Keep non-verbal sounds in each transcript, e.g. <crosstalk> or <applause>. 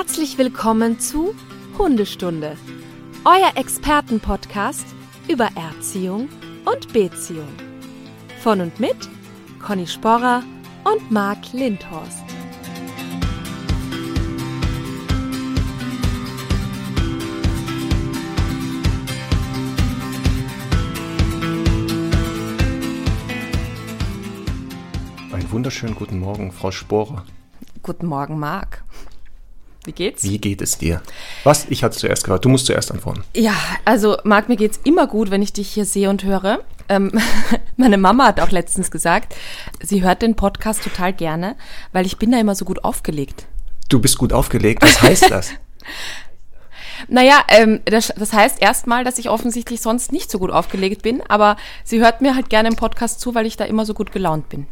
Herzlich willkommen zu Hundestunde, euer Expertenpodcast über Erziehung und Beziehung. Von und mit Conny Sporrer und Marc Lindhorst. Einen wunderschönen guten Morgen, Frau Sporer. Guten Morgen, Marc. Wie geht's? Wie geht es dir? Was? Ich hatte zuerst gehört. Du musst zuerst antworten. Ja, also Marc, mir geht's immer gut, wenn ich dich hier sehe und höre. Ähm, <laughs> meine Mama hat auch letztens gesagt, sie hört den Podcast total gerne, weil ich bin da immer so gut aufgelegt. Du bist gut aufgelegt. Was heißt das? <laughs> Naja, ähm, das, das heißt erstmal, dass ich offensichtlich sonst nicht so gut aufgelegt bin, aber sie hört mir halt gerne im Podcast zu, weil ich da immer so gut gelaunt bin.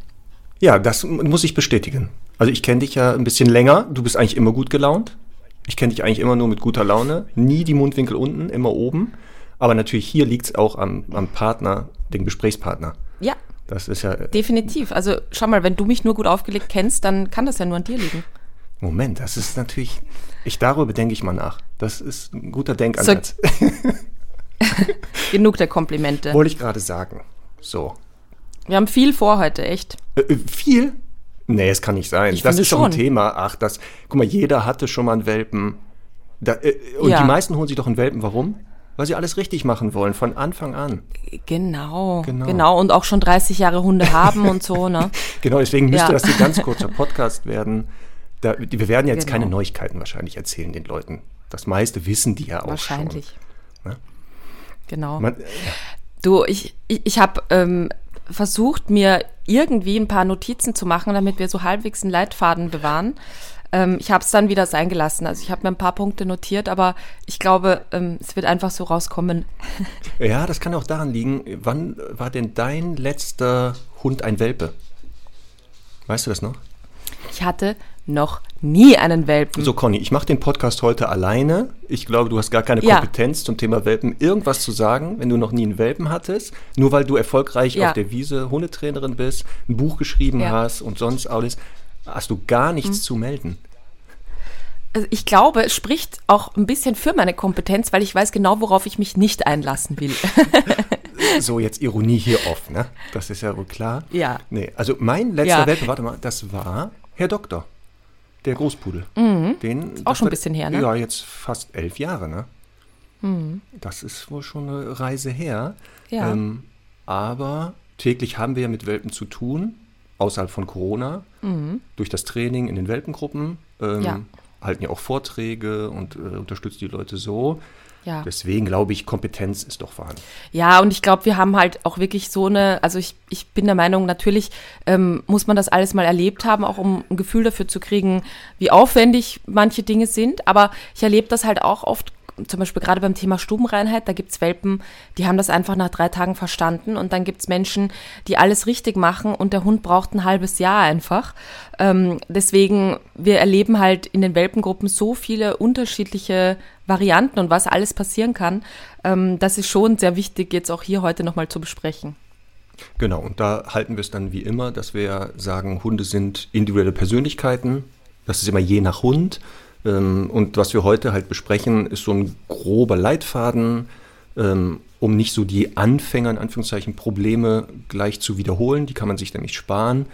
ja, das muss ich bestätigen. Also ich kenne dich ja ein bisschen länger. Du bist eigentlich immer gut gelaunt. Ich kenne dich eigentlich immer nur mit guter Laune. Nie die Mundwinkel unten, immer oben. Aber natürlich hier liegt es auch am, am Partner, dem Gesprächspartner. Ja, Das ist ja. definitiv. Also schau mal, wenn du mich nur gut aufgelegt kennst, dann kann das ja nur an dir liegen. Moment, das ist natürlich. Ich darüber denke ich mal nach. Das ist ein guter Denkansatz. <laughs> Genug der Komplimente. Wollte ich gerade sagen. So. Wir haben viel vor heute, echt. Äh, äh, viel? Nee, es kann nicht sein. Ich das ist doch ein schon. Thema. Ach, das. Guck mal, jeder hatte schon mal einen Welpen. Da, äh, und Ja. die meisten holen sich doch einen Welpen. Warum? Weil sie alles richtig machen wollen, von Anfang an. Genau, Genau. genau. Und auch schon 30 Jahre Hunde haben und so, ne? <laughs> Genau, deswegen müsste Ja. das ein ganz kurzer Podcast werden. Da, wir werden jetzt Genau. keine Neuigkeiten wahrscheinlich erzählen den Leuten. Das meiste wissen die ja auch Wahrscheinlich. schon. Ne? Genau. Man, Du, ich, ich, ich habe ähm, versucht, mir irgendwie ein paar Notizen zu machen, damit wir so halbwegs einen Leitfaden bewahren. Ähm, ich habe es dann wieder sein gelassen. Also ich habe mir ein paar Punkte notiert, aber ich glaube, ähm, es wird einfach so rauskommen. <laughs> ja, das kann auch daran liegen. Wann war denn dein letzter Hund ein Welpe? Weißt du das noch? Ich hatte noch nie einen Welpen. So, Conny, ich mache den Podcast heute alleine. Ich glaube, du hast gar keine Ja. Kompetenz zum Thema Welpen, irgendwas zu sagen, wenn du noch nie einen Welpen hattest. Nur weil du erfolgreich Ja. auf der Wiese Hundetrainerin bist, ein Buch geschrieben Ja. hast und sonst alles, hast du gar nichts zu melden. Also ich glaube, es spricht auch ein bisschen für meine Kompetenz, weil ich weiß genau, worauf ich mich nicht einlassen will. <laughs> <laughs> So, jetzt Ironie hier off, ne? Das ist ja wohl klar. Ja. Nee, also mein letzter Ja. Welpe, warte mal, das war Herr Doktor, der Großpudel. Den, Mhm. Auch das schon ein bisschen her, ne? Ja, jetzt fast elf Jahre, ne? Mhm. Das ist wohl schon eine Reise her. Ja. Ähm, aber täglich haben wir ja mit Welpen zu tun, außerhalb von Corona, durch das Training in den Welpengruppen. Ähm, Mhm. Ja. Halten ja auch Vorträge und äh, unterstützt die Leute so. Ja. Deswegen glaube ich, Kompetenz ist doch vorhanden. Ja, und ich glaube, wir haben halt auch wirklich so eine, also ich, ich bin der Meinung, natürlich ähm, muss man das alles mal erlebt haben, auch um ein Gefühl dafür zu kriegen, wie aufwendig manche Dinge sind. Aber ich erlebe das halt auch oft, zum Beispiel gerade beim Thema Stubenreinheit, da gibt's Welpen, die haben das einfach nach drei Tagen verstanden und dann gibt's Menschen, die alles richtig machen und der Hund braucht ein halbes Jahr einfach. Ähm, deswegen, wir erleben halt in den Welpengruppen so viele unterschiedliche Varianten und was alles passieren kann. Ähm, das ist schon sehr wichtig, jetzt auch hier heute nochmal zu besprechen. Genau, und da halten wir es dann wie immer, dass wir sagen, Hunde sind individuelle Persönlichkeiten. Das ist immer je nach Hund. Ähm, Und was wir heute halt besprechen, ist so ein grober Leitfaden, ähm, um nicht so die Anfänger, in Anführungszeichen, Probleme gleich zu wiederholen. Die kann man sich nämlich sparen.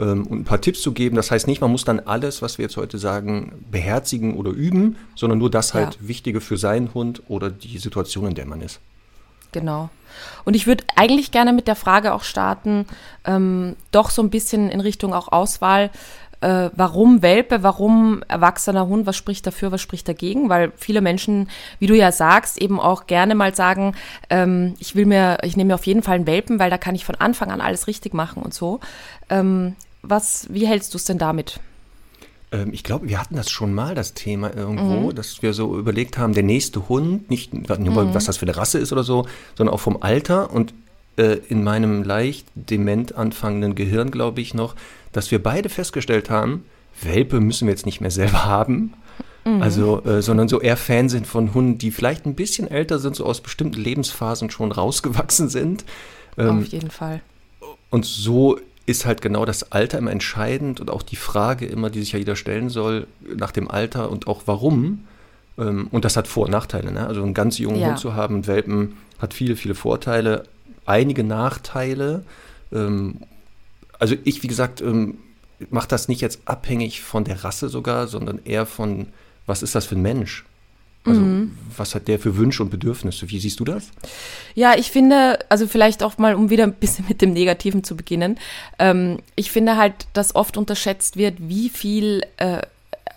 ähm, Und ein paar Tipps zu geben. Das heißt nicht, man muss dann alles, was wir jetzt heute sagen, beherzigen oder üben, sondern nur das halt Ja. Wichtige für seinen Hund oder die Situation, in der man ist. Genau. Und ich würde eigentlich gerne mit der Frage auch starten, ähm, doch so ein bisschen in Richtung auch Auswahl. Äh, warum Welpe, warum erwachsener Hund, was spricht dafür, was spricht dagegen? Weil viele Menschen, wie du ja sagst, eben auch gerne mal sagen, ähm, ich will mir, ich nehme mir auf jeden Fall einen Welpen, weil da kann ich von Anfang an alles richtig machen und so. Ähm, was, wie hältst du es denn damit? Ähm, ich glaube, wir hatten das schon mal, das Thema irgendwo, dass wir so überlegt haben, der nächste Hund, nicht nur, was das für eine Rasse ist oder so, sondern auch vom Alter. Und äh, in meinem leicht dement anfangenden Gehirn, glaube ich noch, dass wir beide festgestellt haben, Welpe müssen wir jetzt nicht mehr selber haben. Also, äh, sondern so eher Fan sind von Hunden, die vielleicht ein bisschen älter sind, so aus bestimmten Lebensphasen schon rausgewachsen sind. Ähm, auf jeden Fall. und so ist halt genau das Alter immer entscheidend und auch die Frage immer, die sich ja jeder stellen soll, nach dem Alter und auch warum. Ähm, und das hat Vor- und Nachteile. Ne? Also einen ganz jungen ja. Hund zu haben, Welpen, hat viele, viele Vorteile, einige Nachteile. Ähm, also ich, wie gesagt, ähm, mache das nicht jetzt abhängig von der Rasse sogar, sondern eher von, was ist das für ein Mensch? Also mhm. was hat der für Wünsche und Bedürfnisse? Wie siehst du das? Ja, ich finde, also vielleicht auch mal, um wieder ein bisschen mit dem Negativen zu beginnen, ähm, ich finde halt, dass oft unterschätzt wird, wie viel äh,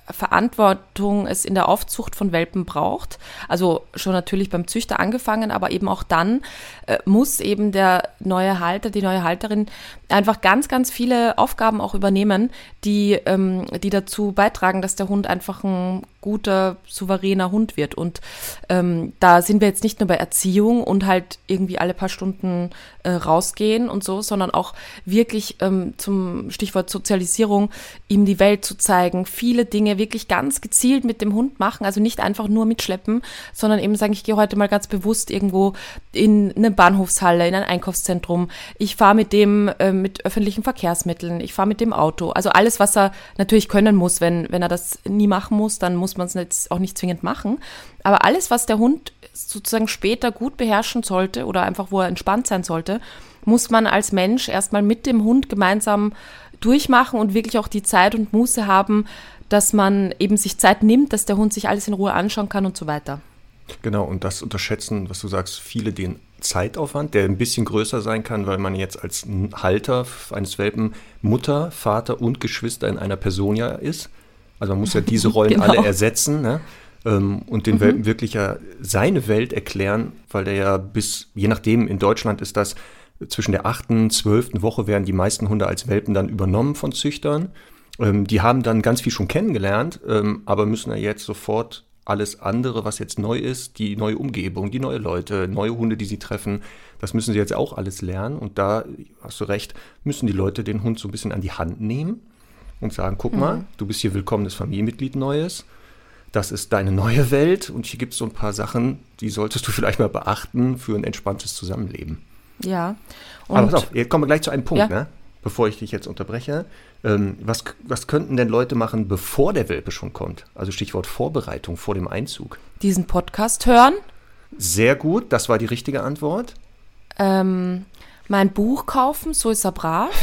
Verantwortung es in der Aufzucht von Welpen braucht. Also schon natürlich beim Züchter angefangen, aber eben auch dann äh, muss eben der neue Halter, die neue Halterin einfach ganz, ganz viele Aufgaben auch übernehmen, die, ähm, die dazu beitragen, dass der Hund einfach ein guter, souveräner Hund wird. Und ähm, da sind wir jetzt nicht nur bei Erziehung und halt irgendwie alle paar Stunden äh, rausgehen und so, sondern auch wirklich ähm, zum Stichwort Sozialisierung, ihm die Welt zu zeigen, viele Dinge wirklich ganz gezielt mit dem Hund machen, also nicht einfach nur mitschleppen, sondern eben sagen, ich gehe heute mal ganz bewusst irgendwo in eine Bahnhofshalle, in ein Einkaufszentrum. Ich fahre mit dem äh, mit öffentlichen Verkehrsmitteln, ich fahre mit dem Auto. Also alles, was er natürlich können muss, wenn, wenn er das nie machen muss, dann muss muss man es jetzt auch nicht zwingend machen. Aber alles, was der Hund sozusagen später gut beherrschen sollte oder einfach wo er entspannt sein sollte, muss man als Mensch erstmal mit dem Hund gemeinsam durchmachen und wirklich auch die Zeit und Muße haben, dass man eben sich Zeit nimmt, dass der Hund sich alles in Ruhe anschauen kann und so weiter. Genau, und das unterschätzen, was du sagst, viele den Zeitaufwand, der ein bisschen größer sein kann, weil man jetzt als Halter eines Welpen Mutter, Vater und Geschwister in einer Person ja ist. Also man muss ja diese <laughs> Rollen genau. alle ersetzen ne? ähm, und den mhm. Welpen wirklich ja seine Welt erklären, weil der ja bis, je nachdem, in Deutschland ist das zwischen der achten, zwölften Woche werden die meisten Hunde als Welpen dann übernommen von Züchtern. Ähm, die haben dann ganz viel schon kennengelernt, ähm, aber müssen ja jetzt sofort alles andere, was jetzt neu ist, die neue Umgebung, die neue Leute, neue Hunde, die sie treffen, das müssen sie jetzt auch alles lernen. Und da hast du recht, müssen die Leute den Hund so ein bisschen an die Hand nehmen und sagen, guck mhm. mal, du bist hier willkommenes Familienmitglied Neues. Das ist deine neue Welt und hier gibt es so ein paar Sachen, die solltest du vielleicht mal beachten für ein entspanntes Zusammenleben. Ja. Aber pass auf, jetzt kommen wir gleich zu einem Punkt, ja. ne? bevor ich dich jetzt unterbreche. Ähm, was, was könnten denn Leute machen, bevor der Welpe schon kommt? Also Stichwort Vorbereitung vor dem Einzug. Diesen Podcast hören. Sehr gut, das war die richtige Antwort. Ähm, mein Buch kaufen, so ist er brav. <laughs>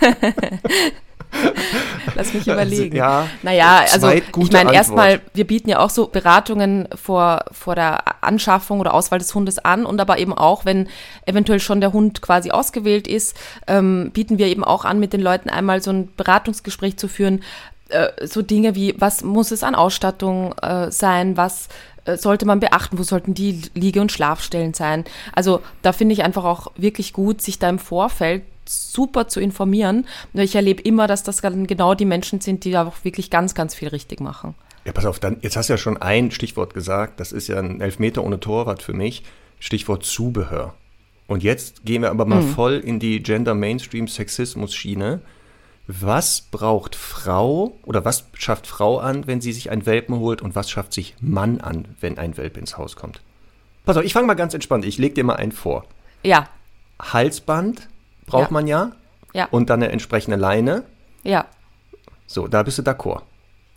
<laughs> <laughs> Lass mich überlegen. Ja, naja, also ich meine, erstmal, wir bieten ja auch so Beratungen vor, vor der Anschaffung oder Auswahl des Hundes an und aber eben auch, wenn eventuell schon der Hund quasi ausgewählt ist, ähm, bieten wir eben auch an, mit den Leuten einmal so ein Beratungsgespräch zu führen. Äh, so Dinge wie, was muss es an Ausstattung äh, sein, was äh, sollte man beachten, wo sollten die Liege- und Schlafstellen sein. Also da finde ich einfach auch wirklich gut, sich da im Vorfeld super zu informieren. Ich erlebe immer, dass das genau die Menschen sind, die da auch wirklich ganz, ganz viel richtig machen. Ja, pass auf, dann, jetzt hast du ja schon ein Stichwort gesagt, das ist ja ein Elfmeter ohne Torwart für mich, Stichwort Zubehör. Und jetzt gehen wir aber mal mhm. voll in die Gender-Mainstream-Sexismus-Schiene. Was braucht Frau oder was schafft Frau an, wenn sie sich einen Welpen holt und was schafft sich Mann an, wenn ein Welpe ins Haus kommt? Pass auf, ich fange mal ganz entspannt, ich lege dir mal einen vor. Ja. Halsband, braucht ja. man ja. Ja. Und dann eine entsprechende Leine. Ja. So, da bist du d'accord.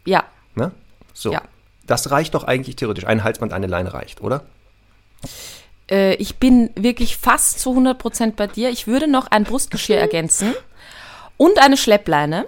Ja. Ne? So. Ja. Das reicht doch eigentlich theoretisch. Ein Halsband, eine Leine reicht, oder? Äh, ich bin wirklich fast zu 100% bei dir. Ich würde noch ein Brustgeschirr <laughs> ergänzen und eine Schleppleine.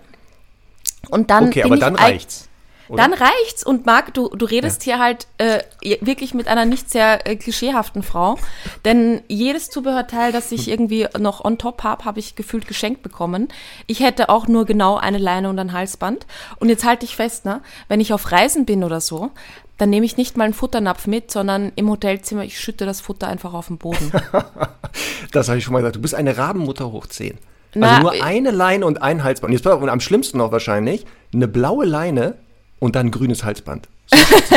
Und dann okay, aber dann reicht's. Oder? Dann reicht's und Marc, du, du redest ja. hier halt äh, wirklich mit einer nicht sehr äh, klischeehaften Frau, denn jedes Zubehörteil, das ich irgendwie noch on top habe, habe ich gefühlt geschenkt bekommen. Ich hätte auch nur genau eine Leine und ein Halsband und jetzt halte ich fest, ne, wenn ich auf Reisen bin oder so, dann nehme ich nicht mal einen Futternapf mit, sondern im Hotelzimmer, ich schütte das Futter einfach auf den Boden. <laughs> das habe ich schon mal gesagt. Du bist eine Rabenmutter hoch 10. Na, also nur äh, eine Leine und ein Halsband. Jetzt, und am schlimmsten noch wahrscheinlich, eine blaue Leine und dann ein grünes Halsband. <laughs> So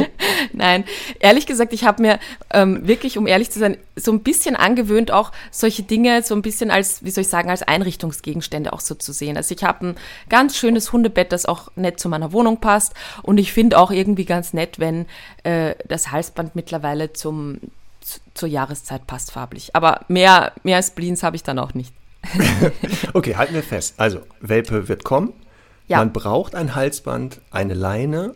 <laughs> Nein, ehrlich gesagt, ich habe mir ähm, wirklich, um ehrlich zu sein, so ein bisschen angewöhnt, auch solche Dinge so ein bisschen als, wie soll ich sagen, als Einrichtungsgegenstände auch so zu sehen. Also ich habe ein ganz schönes Hundebett, das auch nett zu meiner Wohnung passt. Und ich finde auch irgendwie ganz nett, wenn äh, das Halsband mittlerweile zum, zur Jahreszeit passt farblich. Aber mehr, mehr als Bleens habe ich dann auch nicht. <laughs> okay, halten wir fest. Also, Welpe wird kommen. Ja. Man braucht ein Halsband, eine Leine.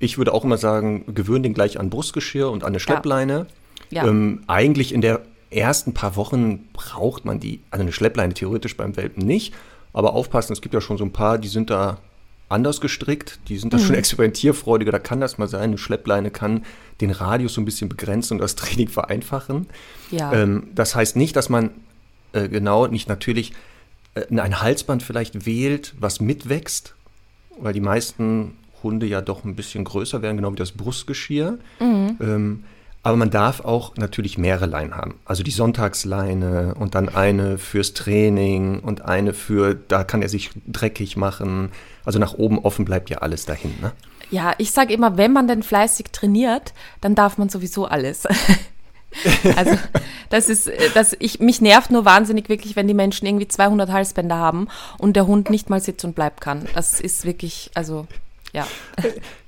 Ich würde auch immer sagen, gewöhnen den gleich an Brustgeschirr und an eine Schleppleine. Ja. Ja. Ähm, eigentlich in der ersten paar Wochen braucht man die, also eine Schleppleine theoretisch beim Welpen nicht. Aber aufpassen, es gibt ja schon so ein paar, die sind da anders gestrickt, die sind da mhm. schon <laughs> experimentierfreudiger, da kann das mal sein. Eine Schleppleine kann den Radius so ein bisschen begrenzen und das <laughs> Training vereinfachen. Ja. Ähm, das heißt nicht, dass man äh, genau, nicht natürlich äh, ein Halsband vielleicht wählt, was mitwächst, weil die meisten Hunde ja doch ein bisschen größer werden, genau wie das Brustgeschirr. Mhm. Ähm, aber man darf auch natürlich mehrere Leinen haben. Also die Sonntagsleine und dann eine fürs Training und eine für, da kann er sich dreckig machen. Also nach oben offen bleibt ja alles dahin. Ne? Ja, ich sage immer, wenn man denn fleißig trainiert, dann darf man sowieso alles. <laughs> <laughs> also das ist, das ich mich nervt nur wahnsinnig wirklich, wenn die Menschen irgendwie 200 Halsbänder haben und der Hund nicht mal sitzen und bleiben kann. Das ist wirklich, also ja.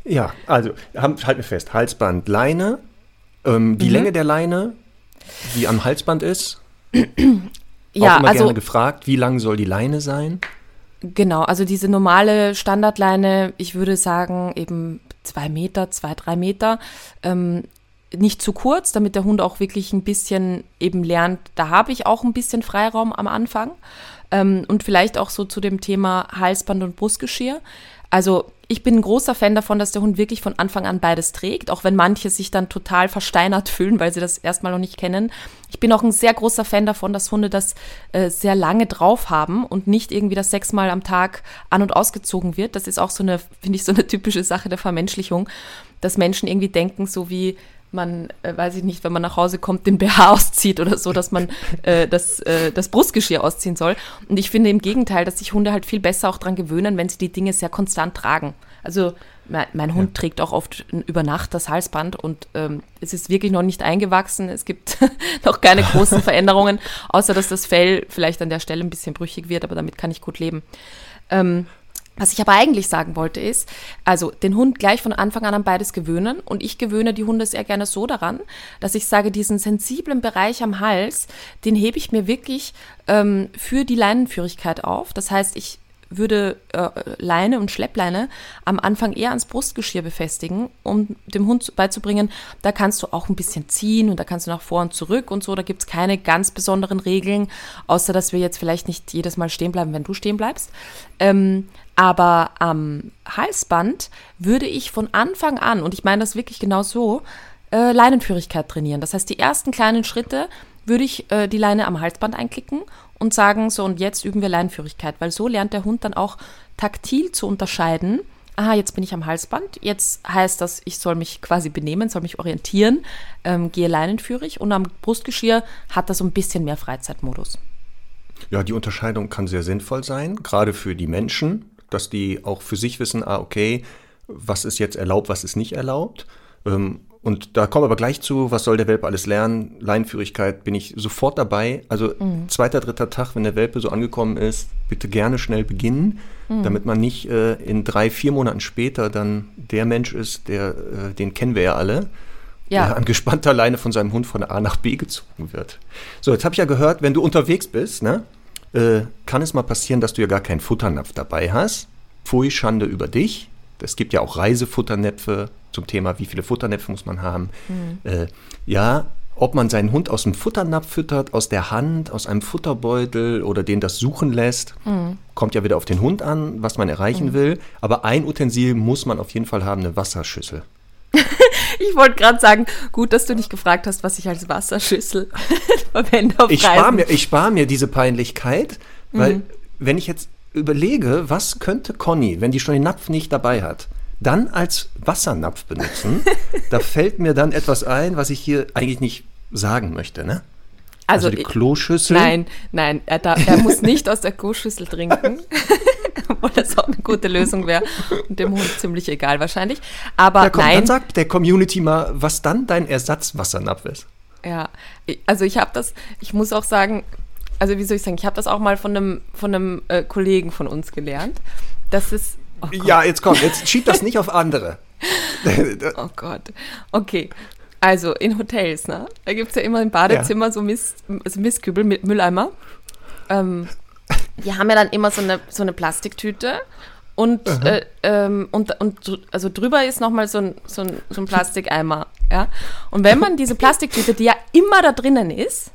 Ja, also halten wir fest, Halsband, Leine, ähm, die mhm. Länge der Leine, die am Halsband ist. ja, auch immer also, gerne gefragt, wie lang soll die Leine sein? Genau, also diese normale Standardleine, ich würde sagen eben zwei Meter, zwei, drei Meter. Ähm, nicht zu kurz, damit der Hund auch wirklich ein bisschen eben lernt, da habe ich auch ein bisschen Freiraum am Anfang. Ähm, und vielleicht auch so zu dem Thema Halsband und Brustgeschirr. Also ich bin ein großer Fan davon, dass der Hund wirklich von Anfang an beides trägt, auch wenn manche sich dann total versteinert <laughs> fühlen, weil sie das erstmal noch nicht kennen. Ich bin auch ein sehr großer Fan davon, dass Hunde das äh, sehr lange drauf haben und nicht irgendwie das sechsmal am Tag an- und ausgezogen wird. Das ist auch so eine, finde ich, so eine typische Sache der Vermenschlichung, dass Menschen irgendwie denken, so wie man, äh, weiß ich nicht, wenn man nach Hause kommt, den BH auszieht oder so, dass man äh, das, äh, das Brustgeschirr ausziehen soll. Und ich finde im Gegenteil, dass sich Hunde halt viel besser auch daran gewöhnen, wenn sie die Dinge sehr konstant tragen. Also mein, mein Hund ja. trägt auch oft über Nacht das Halsband und ähm, es ist wirklich noch nicht eingewachsen. Es gibt <laughs> noch keine großen <laughs> Veränderungen, außer dass das Fell vielleicht an der Stelle ein bisschen brüchig wird, aber damit kann ich gut leben. Ähm, was ich aber eigentlich sagen wollte ist, also den Hund gleich von Anfang an an beides gewöhnen und ich gewöhne die Hunde sehr gerne so daran, dass ich sage, diesen sensiblen Bereich am Hals, den hebe ich mir wirklich ähm, für die Leinenführigkeit auf. Das heißt, ich würde äh, Leine und Schleppleine am Anfang eher ans Brustgeschirr befestigen, um dem Hund beizubringen, da kannst du auch ein bisschen ziehen und da kannst du nach vor und zurück und so. Da gibt es keine ganz besonderen Regeln, außer dass wir jetzt vielleicht nicht jedes Mal stehen bleiben, wenn du stehen bleibst. Ähm, aber am Halsband würde ich von Anfang an, und ich meine das wirklich genau so, äh, Leinenführigkeit trainieren. Das heißt, die ersten kleinen Schritte würde ich äh, die Leine am Halsband einklicken und sagen, so und jetzt üben wir Leinenführigkeit, weil so lernt der Hund dann auch taktil zu unterscheiden. Aha, jetzt bin ich am Halsband. Jetzt heißt das, ich soll mich quasi benehmen, soll mich orientieren, ähm, gehe leinenführig und am Brustgeschirr hat das so ein bisschen mehr Freizeitmodus. Ja, die Unterscheidung kann sehr sinnvoll sein, gerade für die Menschen, dass die auch für sich wissen, ah, okay, was ist jetzt erlaubt, was ist nicht erlaubt. Ähm, und da kommen wir aber gleich zu, was soll der Welpe alles lernen? Leinenführigkeit bin ich sofort dabei. Also mhm. zweiter, dritter Tag, wenn der Welpe so angekommen ist, bitte gerne schnell beginnen, mhm. damit man nicht äh, in drei, vier Monaten später dann der Mensch ist, der, äh, den kennen wir ja alle, ja. der <laughs> an gespannter Leine von seinem Hund von A nach B gezogen wird. So, jetzt habe ich ja gehört, wenn du unterwegs bist, ne, äh, kann es mal passieren, dass du ja gar keinen Futternapf dabei hast. Pfui, Schande über dich. Es gibt ja auch Reisefutternäpfe zum Thema, wie viele Futternäpfe muss man haben. Mhm. Äh, ja, ob man seinen Hund aus dem Futternapf füttert, aus der Hand, aus einem Futterbeutel oder den das suchen lässt, mhm. kommt ja wieder auf den Hund an, was man erreichen mhm. will. Aber ein Utensil muss man auf jeden Fall haben, eine Wasserschüssel. <laughs> ich wollte gerade sagen, gut, dass du nicht gefragt hast, was ich als Wasserschüssel <laughs> verwende auf ich spare mir, spar mir diese Peinlichkeit, weil mhm. wenn ich jetzt überlege, was könnte Conny, wenn die schon den Napf nicht dabei hat, dann als Wassernapf benutzen, <laughs> da fällt mir dann etwas ein, was ich hier eigentlich nicht sagen möchte, ne? Also, also die Kloschüssel? Nein, nein, er, darf, er muss nicht aus der Kloschüssel trinken. <laughs> <laughs> Obwohl das auch eine gute Lösung wäre. Und dem Hund ziemlich egal wahrscheinlich. Aber ja, komm, nein. Dann sagt der Community mal, was dann dein Ersatzwassernapf ist. Ja, also ich habe das, ich muss auch sagen, also wie soll ich sagen, ich habe das auch mal von einem, von einem äh, Kollegen von uns gelernt. Das ist. Oh ja, jetzt komm, jetzt schieb das nicht auf andere. <laughs> oh Gott. Okay. Also in Hotels, ne? Da gibt es ja immer im Badezimmer ja. so, Mist, also Mistkübel mit Mülleimer. ähm, die haben ja dann immer so eine, so eine Plastiktüte und, äh, ähm, und, und also drüber ist nochmal so ein, so, ein, so ein Plastikeimer. Ja? Und wenn man diese Plastiktüte, die ja immer da drinnen ist,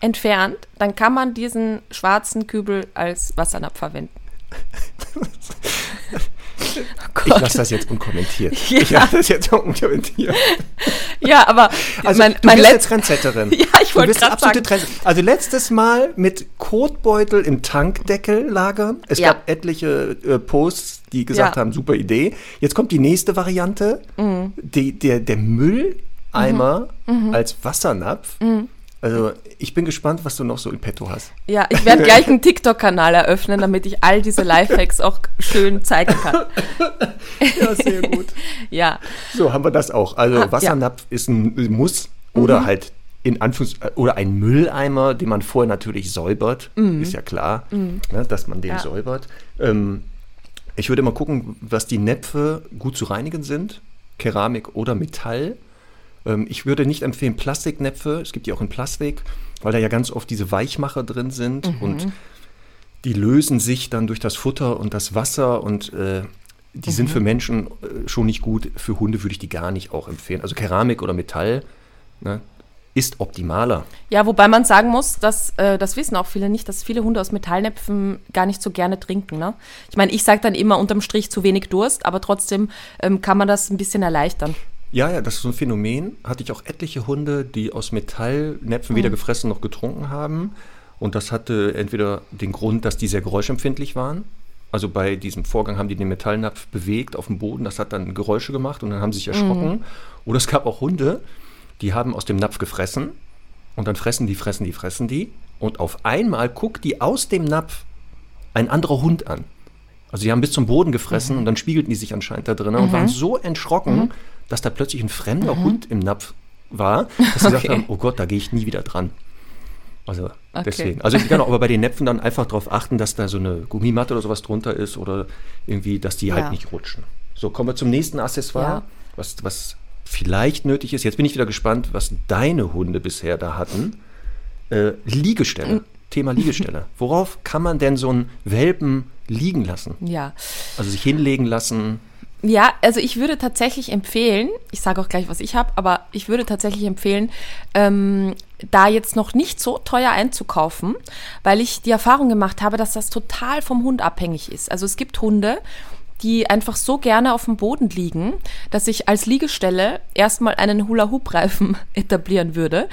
entfernt, dann kann man diesen schwarzen Kübel als Wassernapf verwenden. <laughs> Oh ich lasse das jetzt unkommentiert. Ja. Ich lasse das jetzt unkommentiert. Ja, aber also, mein, du mein bist jetzt Trendsetterin. <laughs> Ja, ich wollte gerade sagen. Trend also letztes Mal mit Kotbeutel im Tankdeckel lagern. Es ja. gab etliche äh, Posts, die gesagt ja. haben, super Idee. Jetzt kommt die nächste Variante. Mhm. Die, der, der Mülleimer mhm. mhm. als Wassernapf. Mhm. Also ich bin gespannt, was du noch so in petto hast. Ja, ich werde <laughs> gleich einen TikTok-Kanal eröffnen, damit ich all diese Lifehacks auch schön zeigen kann. ja, sehr gut. <laughs> ja. So, haben wir das auch. Also ah, Wassernapf ja. ist ein Muss oder mhm. halt in Anführungs oder ein Mülleimer, den man vorher natürlich säubert, mhm. ist ja klar, mhm. ne, dass man den ja. säubert. Ähm, ich würde mal gucken, was die Näpfe gut zu reinigen sind, Keramik oder Metall. Ähm, ich würde nicht empfehlen Plastiknäpfe, es gibt die auch in Plastik, weil da ja ganz oft diese Weichmacher drin sind mhm. und die lösen sich dann durch das Futter und das Wasser und äh, die mhm. sind für Menschen äh, schon nicht gut. Für Hunde würde ich die gar nicht auch empfehlen. Also Keramik oder Metall ne, ist optimaler. Ja, wobei man sagen muss, dass äh, das wissen auch viele nicht, dass viele Hunde aus Metallnäpfen gar nicht so gerne trinken. Ne? Ich meine, ich sage dann immer unterm Strich zu wenig Durst, aber trotzdem ähm, kann man das ein bisschen erleichtern. Ja, ja, das ist so ein Phänomen. Hatte ich auch etliche Hunde, die aus Metallnäpfen mhm. weder gefressen noch getrunken haben. Und das hatte entweder den Grund, dass die sehr geräuschempfindlich waren. Also bei diesem Vorgang haben die den Metallnapf bewegt auf dem Boden, das hat dann Geräusche gemacht und dann haben sie sich erschrocken. Mhm. Oder es gab auch Hunde, die haben aus dem Napf gefressen und dann fressen die, fressen die, fressen die. Und auf einmal guckt die aus dem Napf ein anderer Hund an. Also die haben bis zum Boden gefressen mhm. und dann spiegelten die sich anscheinend da drin mhm. und waren so erschrocken, mhm dass da plötzlich ein fremder mhm. Hund im Napf war, dass sie okay. gesagt haben, oh Gott, da gehe ich nie wieder dran. Also okay. deswegen. Also ich kann auch aber bei den Näpfen dann einfach darauf achten, dass da so eine Gummimatte oder sowas drunter ist oder irgendwie, dass die halt ja. halt nicht rutschen. So, kommen wir zum nächsten Accessoire, ja. was, was vielleicht nötig ist. Jetzt bin ich wieder gespannt, was deine Hunde bisher da hatten. Äh, Liegestelle. Mhm. Thema Liegestelle. <laughs> Worauf kann man denn so einen Welpen liegen lassen? Ja. Also sich hinlegen lassen. Ja, also ich würde tatsächlich empfehlen, ich sage auch gleich, was ich habe, aber ich würde tatsächlich empfehlen, ähm, da jetzt noch nicht so teuer einzukaufen, weil ich die Erfahrung gemacht habe, dass das total vom Hund abhängig ist. Also es gibt Hunde, die einfach so gerne auf dem Boden liegen, dass ich als Liegestelle erstmal einen Hula-Hoop-Reifen <laughs> etablieren würde.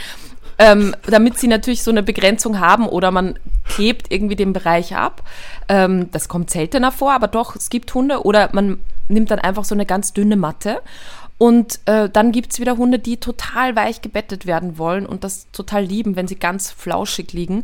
Ähm, damit sie natürlich so eine Begrenzung haben oder man klebt irgendwie den Bereich ab. Ähm, das kommt seltener vor, aber doch, es gibt Hunde oder man nimmt dann einfach so eine ganz dünne Matte. Und äh, dann gibt es wieder Hunde, die total weich gebettet werden wollen und das total lieben, wenn sie ganz flauschig liegen.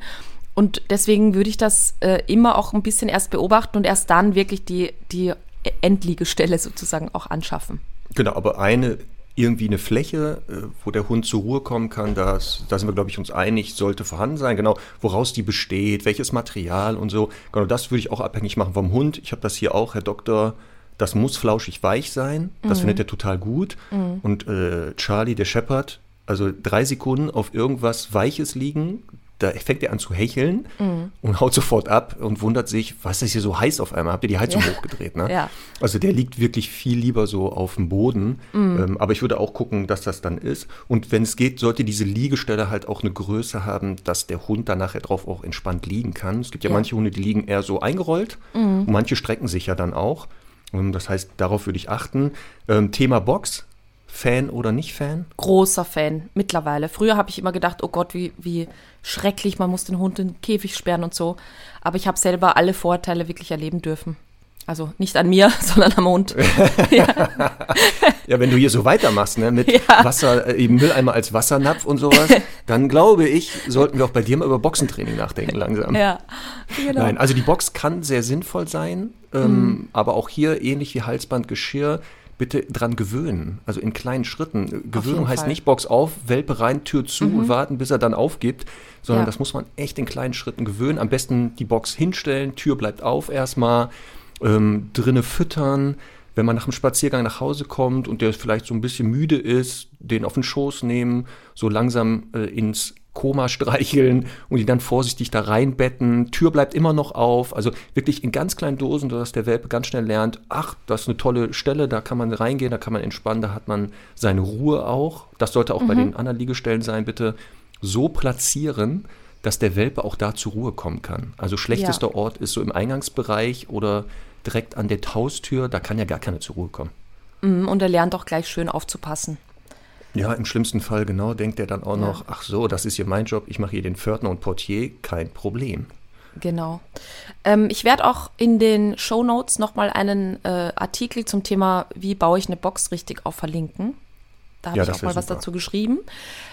Und deswegen würde ich das äh, immer auch ein bisschen erst beobachten und erst dann wirklich die, die Endliegestelle sozusagen auch anschaffen. Genau, aber eine irgendwie eine Fläche, äh, wo der Hund zur Ruhe kommen kann, das, da sind wir, glaube ich, uns einig, sollte vorhanden sein. Genau, woraus die besteht, welches Material und so. Genau, das würde ich auch abhängig machen vom Hund. Ich habe das hier auch, Herr Doktor das muss flauschig weich sein. Das mhm. findet er total gut. Mhm. Und äh, Charlie, der Shepherd, also drei Sekunden auf irgendwas Weiches liegen, da fängt er an zu hecheln mhm. und haut sofort ab und wundert sich, was ist hier so heiß auf einmal? Habt ihr die Heizung ja. hochgedreht? Ne? Ja. Also der liegt wirklich viel lieber so auf dem Boden. Mhm. Ähm, aber ich würde auch gucken, dass das dann ist. Und wenn es geht, sollte diese Liegestelle halt auch eine Größe haben, dass der Hund dann nachher drauf auch entspannt liegen kann. Es gibt ja, ja. manche Hunde, die liegen eher so eingerollt mhm. und manche strecken sich ja dann auch. Das heißt, darauf würde ich achten. Ähm, Thema Box. Fan oder nicht Fan? Großer Fan mittlerweile. Früher habe ich immer gedacht, oh Gott, wie, wie schrecklich, man muss den Hund in den Käfig sperren und so. Aber ich habe selber alle Vorteile wirklich erleben dürfen. Also nicht an mir, <laughs> sondern am Hund. <laughs> ja. ja, wenn du hier so weitermachst, ne, mit ja. Wasser, äh, Mülleimer als Wassernapf und sowas, <laughs> dann glaube ich, sollten wir auch bei dir mal über Boxentraining nachdenken langsam. Ja, genau. Nein, also die Box kann sehr sinnvoll sein, ähm, mhm. aber auch hier ähnlich wie Halsbandgeschirr bitte dran gewöhnen. Also in kleinen Schritten. Gewöhnung heißt Fall. nicht Box auf, Welpe rein, Tür zu mhm. und warten, bis er dann aufgibt, sondern ja. das muss man echt in kleinen Schritten gewöhnen. Am besten die Box hinstellen, Tür bleibt auf erstmal ähm, drinne füttern. Wenn man nach dem Spaziergang nach Hause kommt und der vielleicht so ein bisschen müde ist, den auf den Schoß nehmen, so langsam äh, ins Koma streicheln und die dann vorsichtig da reinbetten. Tür bleibt immer noch auf. Also wirklich in ganz kleinen Dosen, sodass der Welpe ganz schnell lernt, ach, das ist eine tolle Stelle, da kann man reingehen, da kann man entspannen, da hat man seine Ruhe auch. Das sollte auch mhm. bei den anderen Liegestellen sein, bitte so platzieren, dass der Welpe auch da zur Ruhe kommen kann. Also schlechtester ja. Ort ist so im Eingangsbereich oder direkt an der Haustür, da kann ja gar keiner zur Ruhe kommen. Mhm, und er lernt auch gleich schön aufzupassen. Ja, im schlimmsten Fall genau denkt er dann auch ja. noch, ach so, das ist hier mein Job, ich mache hier den Pförtner und Portier, kein Problem. Genau. Ähm, ich werde auch in den Show Notes nochmal einen äh, Artikel zum Thema, wie baue ich eine Box richtig auf verlinken. Da habe ja, ich auch mal super. was dazu geschrieben.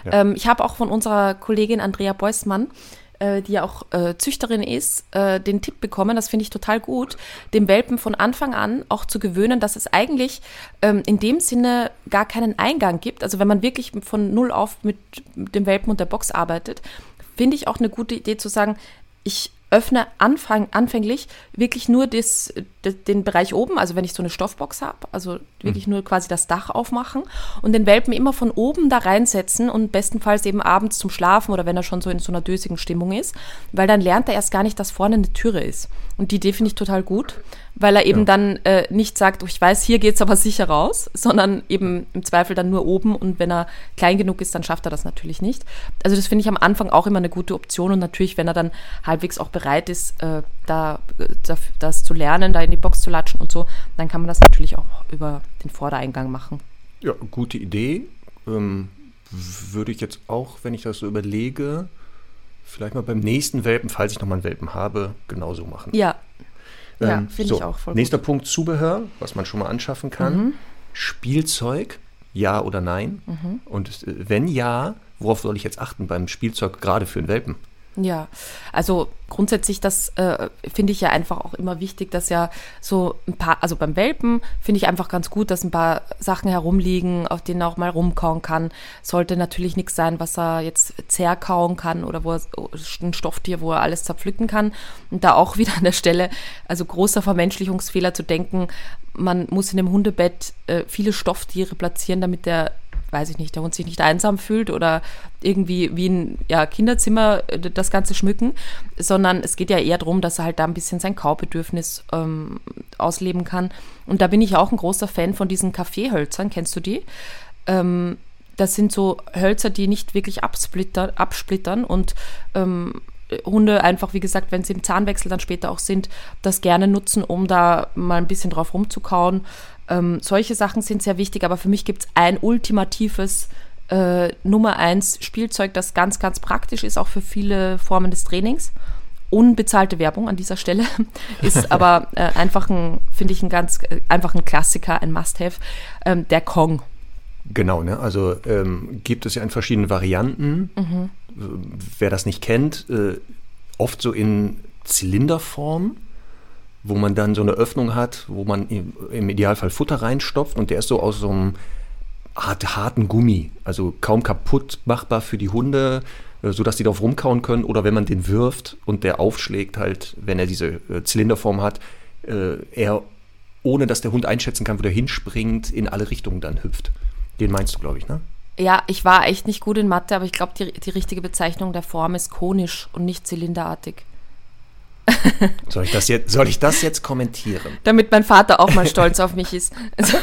Ja. Ähm, ich habe auch von unserer Kollegin Andrea Beusmann äh, die ja auch äh, Züchterin ist, äh, den Tipp bekommen, das finde ich total gut, dem Welpen von Anfang an auch zu gewöhnen, dass es eigentlich ähm, in dem Sinne gar keinen Eingang gibt. Also wenn man wirklich von null auf mit dem Welpen und der Box arbeitet, finde ich auch eine gute Idee zu sagen, ich öffne anfang, anfänglich wirklich nur das, den Bereich oben, also wenn ich so eine Stoffbox habe, also wirklich mhm. nur quasi das Dach aufmachen und den Welpen immer von oben da reinsetzen und bestenfalls eben abends zum Schlafen oder wenn er schon so in so einer dösigen Stimmung ist, weil dann lernt er erst gar nicht, dass vorne eine Türe ist. Und die Idee finde ich total gut, weil er eben ja. dann äh, nicht sagt, oh, ich weiß, hier geht es aber sicher raus, sondern eben im Zweifel dann nur oben und wenn er klein genug ist, dann schafft er das natürlich nicht. Also das finde ich am Anfang auch immer eine gute Option und natürlich, wenn er dann halbwegs auch bereit ist, äh, da das, das zu lernen, da in die Box zu latschen und so, dann kann man das natürlich auch über den Vordereingang machen. Ja, gute Idee. Ähm, würde ich jetzt auch, wenn ich das so überlege, vielleicht mal beim nächsten Welpen, falls ich nochmal einen Welpen habe, genauso machen. Ja, ähm, ja finde so, ich auch voll Nächster gut. Punkt, Zubehör, was man schon mal anschaffen kann. Mhm. Spielzeug, ja oder nein? Mhm. Und äh, wenn ja, worauf soll ich jetzt achten beim Spielzeug, gerade für einen Welpen? Ja, also grundsätzlich, das äh, finde ich ja einfach auch immer wichtig, dass ja so ein paar, also beim Welpen finde ich einfach ganz gut, dass ein paar Sachen herumliegen, auf denen er auch mal rumkauen kann. Sollte natürlich nichts sein, was er jetzt zerkauen kann oder wo er ein Stofftier, wo er alles zerpflücken kann. Und da auch <laughs> wieder an der Stelle, also großer Vermenschlichungsfehler zu denken, man muss in dem Hundebett äh, viele Stofftiere platzieren, damit der weiß ich nicht, der Hund sich nicht einsam fühlt oder irgendwie wie ein ja, Kinderzimmer äh, das Ganze schmücken, sondern es geht ja eher darum, dass er halt da ein bisschen sein Kaubedürfnis ähm, ausleben kann. Und da bin ich auch ein großer Fan von diesen Kaffeehölzern. Kennst du die? Ähm, das sind so Hölzer, die nicht wirklich absplittern, absplittern und ähm, Hunde einfach, wie gesagt, wenn sie im Zahnwechsel dann später auch sind, das gerne nutzen, um da mal ein bisschen drauf rumzukauen. Ähm, solche Sachen sind sehr wichtig, aber für mich gibt es ein ultimatives äh, Nummer eins Spielzeug, das ganz, ganz praktisch ist, auch für viele Formen des Trainings. Unbezahlte Werbung an dieser Stelle <laughs> ist aber äh, einfach ein, finde ich, ein ganz, äh, einfach ein Klassiker, ein Must-Have, ähm, der Kong. Genau, ne? also ähm, gibt es ja in verschiedenen Varianten. Mhm. Wer das nicht kennt, äh, oft so in Zylinderform wo man dann so eine Öffnung hat, wo man im Idealfall Futter reinstopft und der ist so aus so einem Art harten Gummi, also kaum kaputt machbar für die Hunde, äh, sodass die darauf rumkauen können oder wenn man den wirft und der aufschlägt halt, wenn er diese äh, Zylinderform hat, äh, er ohne dass der Hund einschätzen kann, wo der hinspringt, in alle Richtungen dann hüpft. Den meinst du, glaube ich, ne? Ja, ich war echt nicht gut in Mathe, aber ich glaube, die, die richtige Bezeichnung der Form ist konisch und nicht zylinderartig. Soll ich das jetzt, soll ich das jetzt kommentieren? Damit mein Vater auch mal stolz auf mich ist. Also,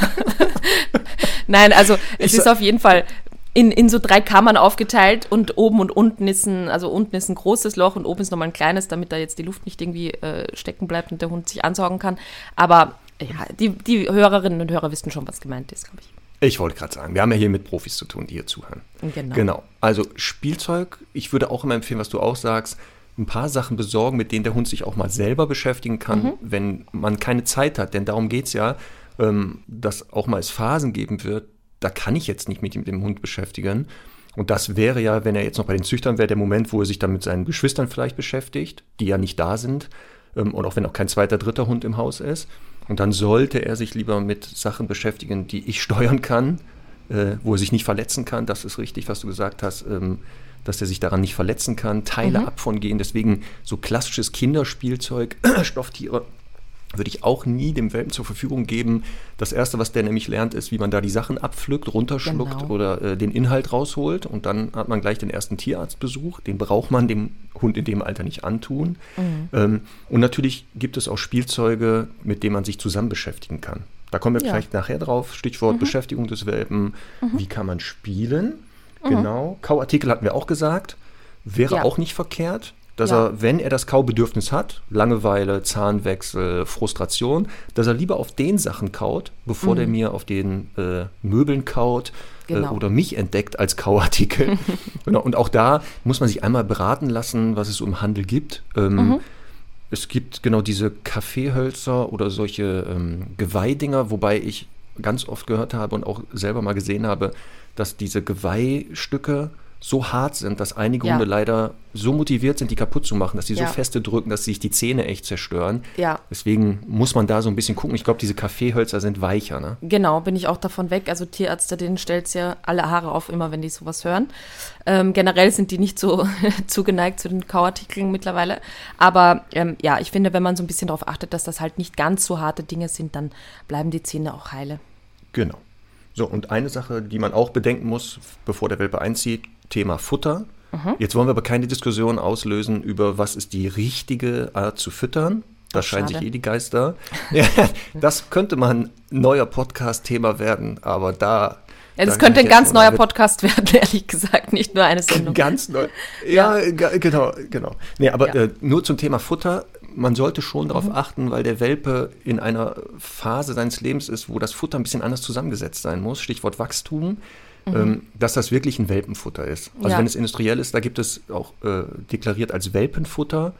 <laughs> Nein, also es ich ist auf jeden Fall in, in so drei Kammern aufgeteilt und oben und unten ist ein, also unten ist ein großes Loch und oben ist nochmal ein kleines, damit da jetzt die Luft nicht irgendwie äh, stecken bleibt und der Hund sich ansaugen kann. Aber ja, die, die Hörerinnen und Hörer wissen schon, was gemeint ist, glaube ich. Ich wollte gerade sagen, wir haben ja hier mit Profis zu tun, die hier zuhören. Genau. Genau. Also Spielzeug, ich würde auch immer empfehlen, was du auch sagst, ein paar Sachen besorgen, mit denen der Hund sich auch mal selber beschäftigen kann, mhm. wenn man keine Zeit hat. Denn darum geht es ja, ähm, dass auch mal es Phasen geben wird, da kann ich jetzt nicht mit dem Hund beschäftigen. Und das wäre ja, wenn er jetzt noch bei den Züchtern wäre, der Moment, wo er sich dann mit seinen Geschwistern vielleicht beschäftigt, die ja nicht da sind. Ähm, und auch wenn auch kein zweiter, dritter Hund im Haus ist. Und dann sollte er sich lieber mit Sachen beschäftigen, die ich steuern kann, äh, wo er sich nicht verletzen kann. Das ist richtig, was du gesagt hast. Ähm, dass er sich daran nicht verletzen kann, Teile mhm. ab von gehen. Deswegen so klassisches Kinderspielzeug, <clears throat> Stofftiere würde ich auch nie dem Welpen zur Verfügung geben. Das Erste, was der nämlich lernt, ist, wie man da die Sachen abpflückt, runterschluckt genau. oder äh, den Inhalt rausholt. Und dann hat man gleich den ersten Tierarztbesuch. Den braucht man dem Hund in dem Alter nicht antun. Mhm. Ähm, und natürlich gibt es auch Spielzeuge, mit denen man sich zusammen beschäftigen kann. Da kommen wir ja. vielleicht nachher drauf. Stichwort mhm. Beschäftigung des Welpen. Mhm. Wie kann man spielen? Mhm. Genau. Kauartikel hatten wir auch gesagt. Wäre ja. auch nicht verkehrt dass ja. er, wenn er das Kaubedürfnis hat, Langeweile, Zahnwechsel, Frustration, dass er lieber auf den Sachen kaut, bevor mhm. der mir auf den äh, Möbeln kaut äh, genau. äh, oder mich entdeckt als Kauartikel. <laughs> genau. Und auch da muss man sich einmal beraten lassen, was es so im Handel gibt. Ähm, mhm. Es gibt genau diese Kaffeehölzer oder solche ähm, Geweihdinger, wobei ich ganz oft gehört habe und auch selber mal gesehen habe, dass diese Geweihstücke so hart sind, dass einige ja. Hunde leider so motiviert sind, die kaputt zu machen, dass sie ja. so feste drücken, dass sich die Zähne echt zerstören. Ja. Deswegen muss man da so ein bisschen gucken. Ich glaube, diese Kaffeehölzer sind weicher. Ne? Genau, bin ich auch davon weg. Also Tierärzte, denen stellt es ja alle Haare auf, immer wenn die sowas hören. Ähm, generell sind die nicht so <laughs> zugeneigt zu den Kauartikeln mittlerweile. Aber ähm, ja, ich finde, wenn man so ein bisschen darauf achtet, dass das halt nicht ganz so harte Dinge sind, dann bleiben die Zähne auch heile. Genau. So, und eine Sache, die man auch bedenken muss, bevor der Welpe einzieht, Thema Futter. Mhm. Jetzt wollen wir aber keine Diskussion auslösen über, was ist die richtige Art zu füttern. Da scheinen sich eh die Geister. <laughs> Ja, das könnte mal ein neuer Podcast-Thema werden, aber da. Ja, das könnte ein ganz neuer Podcast <laughs> werden, ehrlich gesagt, nicht nur eine <laughs> Sendung. Ganz neu. Ja, ja. genau, genau. Nee, aber ja. äh, nur zum Thema Futter. Man sollte schon darauf mhm. achten, weil der Welpe in einer Phase seines Lebens ist, wo das Futter ein bisschen anders zusammengesetzt sein muss. Stichwort Wachstum mhm. ähm, dass das wirklich ein Welpenfutter ist. Also ja. wenn es industriell ist, da gibt es auch äh, deklariert als Welpenfutter.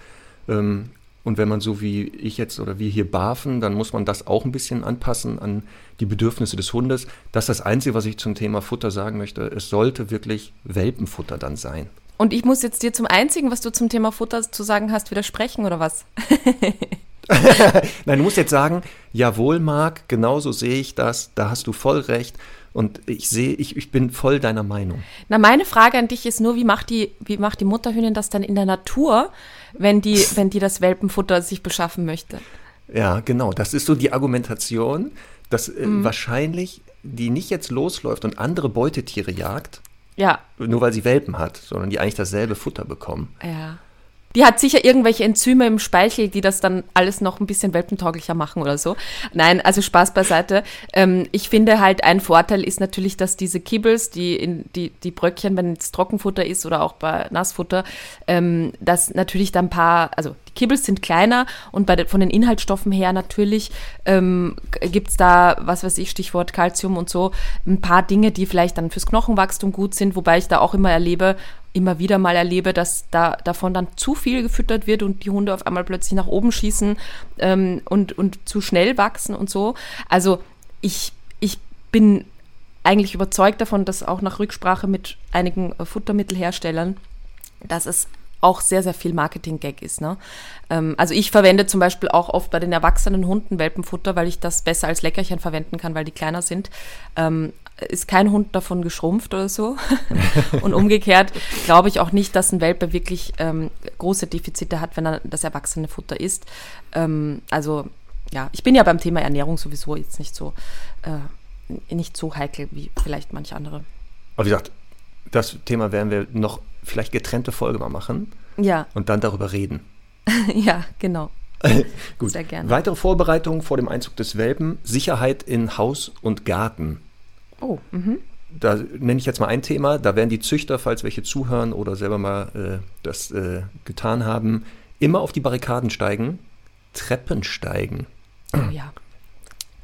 Ähm, und wenn man so wie ich jetzt oder wir hier barfen, dann muss man das auch ein bisschen anpassen an die Bedürfnisse des Hundes. Das ist das Einzige, was ich zum Thema Futter sagen möchte. Es sollte wirklich Welpenfutter dann sein. Und ich muss jetzt dir zum Einzigen, was du zum Thema Futter zu sagen hast, widersprechen oder was? <laughs> Nein, du musst jetzt sagen, jawohl, Marc, genauso sehe ich das, da hast du voll recht. Und ich sehe, ich, ich bin voll deiner Meinung. Na, meine Frage an dich ist nur, wie macht die, wie macht die Mutterhühnin das dann in der Natur, wenn die, <laughs> wenn die das Welpenfutter sich beschaffen möchte? Ja, genau. Das ist so die Argumentation, dass äh, mhm. wahrscheinlich die nicht jetzt losläuft und andere Beutetiere jagt. Ja. Nur weil sie Welpen hat, sondern die eigentlich dasselbe Futter bekommen. Ja. Die hat sicher irgendwelche Enzyme im Speichel, die das dann alles noch ein bisschen welpentauglicher machen oder so. Nein, also Spaß beiseite. Ähm, ich finde halt, ein Vorteil ist natürlich, dass diese Kibbles, die, in, die, die Bröckchen, wenn es Trockenfutter ist oder auch bei Nassfutter, ähm, dass natürlich da ein paar, also die Kibbles sind kleiner und bei de, von den Inhaltsstoffen her natürlich ähm, gibt es da, was weiß ich, Stichwort Kalzium und so, ein paar Dinge, die vielleicht dann fürs Knochenwachstum gut sind, wobei ich da auch immer erlebe, immer wieder mal erlebe, dass da davon dann zu viel gefüttert wird und die Hunde auf einmal plötzlich nach oben schießen ähm, und, und zu schnell wachsen und so. Also ich, ich bin eigentlich überzeugt davon, dass auch nach Rücksprache mit einigen äh, Futtermittelherstellern, dass es auch sehr, sehr viel Marketing-Gag ist. Ne? Ähm, also ich verwende zum Beispiel auch oft bei den erwachsenen Hunden Welpenfutter, weil ich das besser als Leckerchen verwenden kann, weil die kleiner sind. Ähm, ist kein Hund davon geschrumpft oder so. <laughs> und umgekehrt glaube ich auch nicht, dass ein Welpe wirklich ähm, große Defizite hat, wenn er das erwachsene Futter isst. Ähm, also ja, ich bin ja beim Thema Ernährung sowieso jetzt nicht so, äh, nicht so heikel wie vielleicht manche andere. Aber wie gesagt, das Thema werden wir noch vielleicht getrennte Folge mal machen. Ja. Und dann darüber reden. <laughs> ja, genau. <laughs> Gut. Sehr gerne. Weitere Vorbereitungen vor dem Einzug des Welpen: Sicherheit in Haus und Garten. Oh, mhm. Da nenne ich jetzt mal ein Thema. Da werden die Züchter, falls welche zuhören oder selber mal äh, das äh, getan haben, immer auf die Barrikaden steigen, Treppen steigen. Oh ja.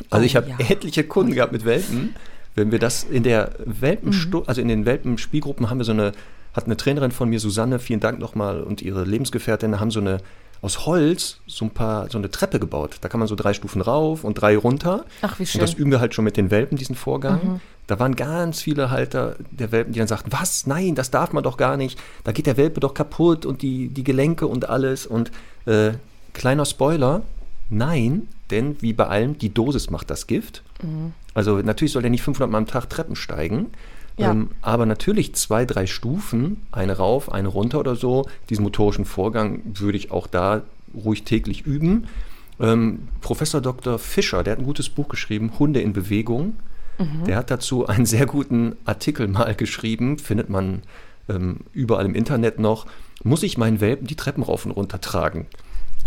Also oh, ich habe ja. etliche Kunden gehabt mit Welpen. Wenn wir das in der Welpenstu mhm. also in den Welpenspielgruppen haben wir so eine, hat eine Trainerin von mir, Susanne, vielen Dank nochmal, und ihre Lebensgefährtin haben so eine aus Holz so ein paar, so eine Treppe gebaut. Da kann man so drei Stufen rauf und drei runter. Ach, wie schön. Und das üben wir halt schon mit den Welpen, diesen Vorgang. Mhm. Da waren ganz viele Halter der Welpen, die dann sagten, was? Nein, das darf man doch gar nicht. Da geht der Welpe doch kaputt und die, die Gelenke und alles. Und äh, kleiner Spoiler, nein, denn wie bei allem, die Dosis macht das Gift. Mhm. Also natürlich soll der nicht 500 Mal am Tag Treppen steigen. Ja. Ähm, aber natürlich zwei, drei Stufen, eine rauf, eine runter oder so, diesen motorischen Vorgang würde ich auch da ruhig täglich üben. Ähm, Professor Dr. Fischer, der hat ein gutes Buch geschrieben, Hunde in Bewegung. Mhm. Der hat dazu einen sehr guten Artikel mal geschrieben, findet man ähm, überall im Internet noch. Muss ich meinen Welpen die Treppen rauf und runter tragen?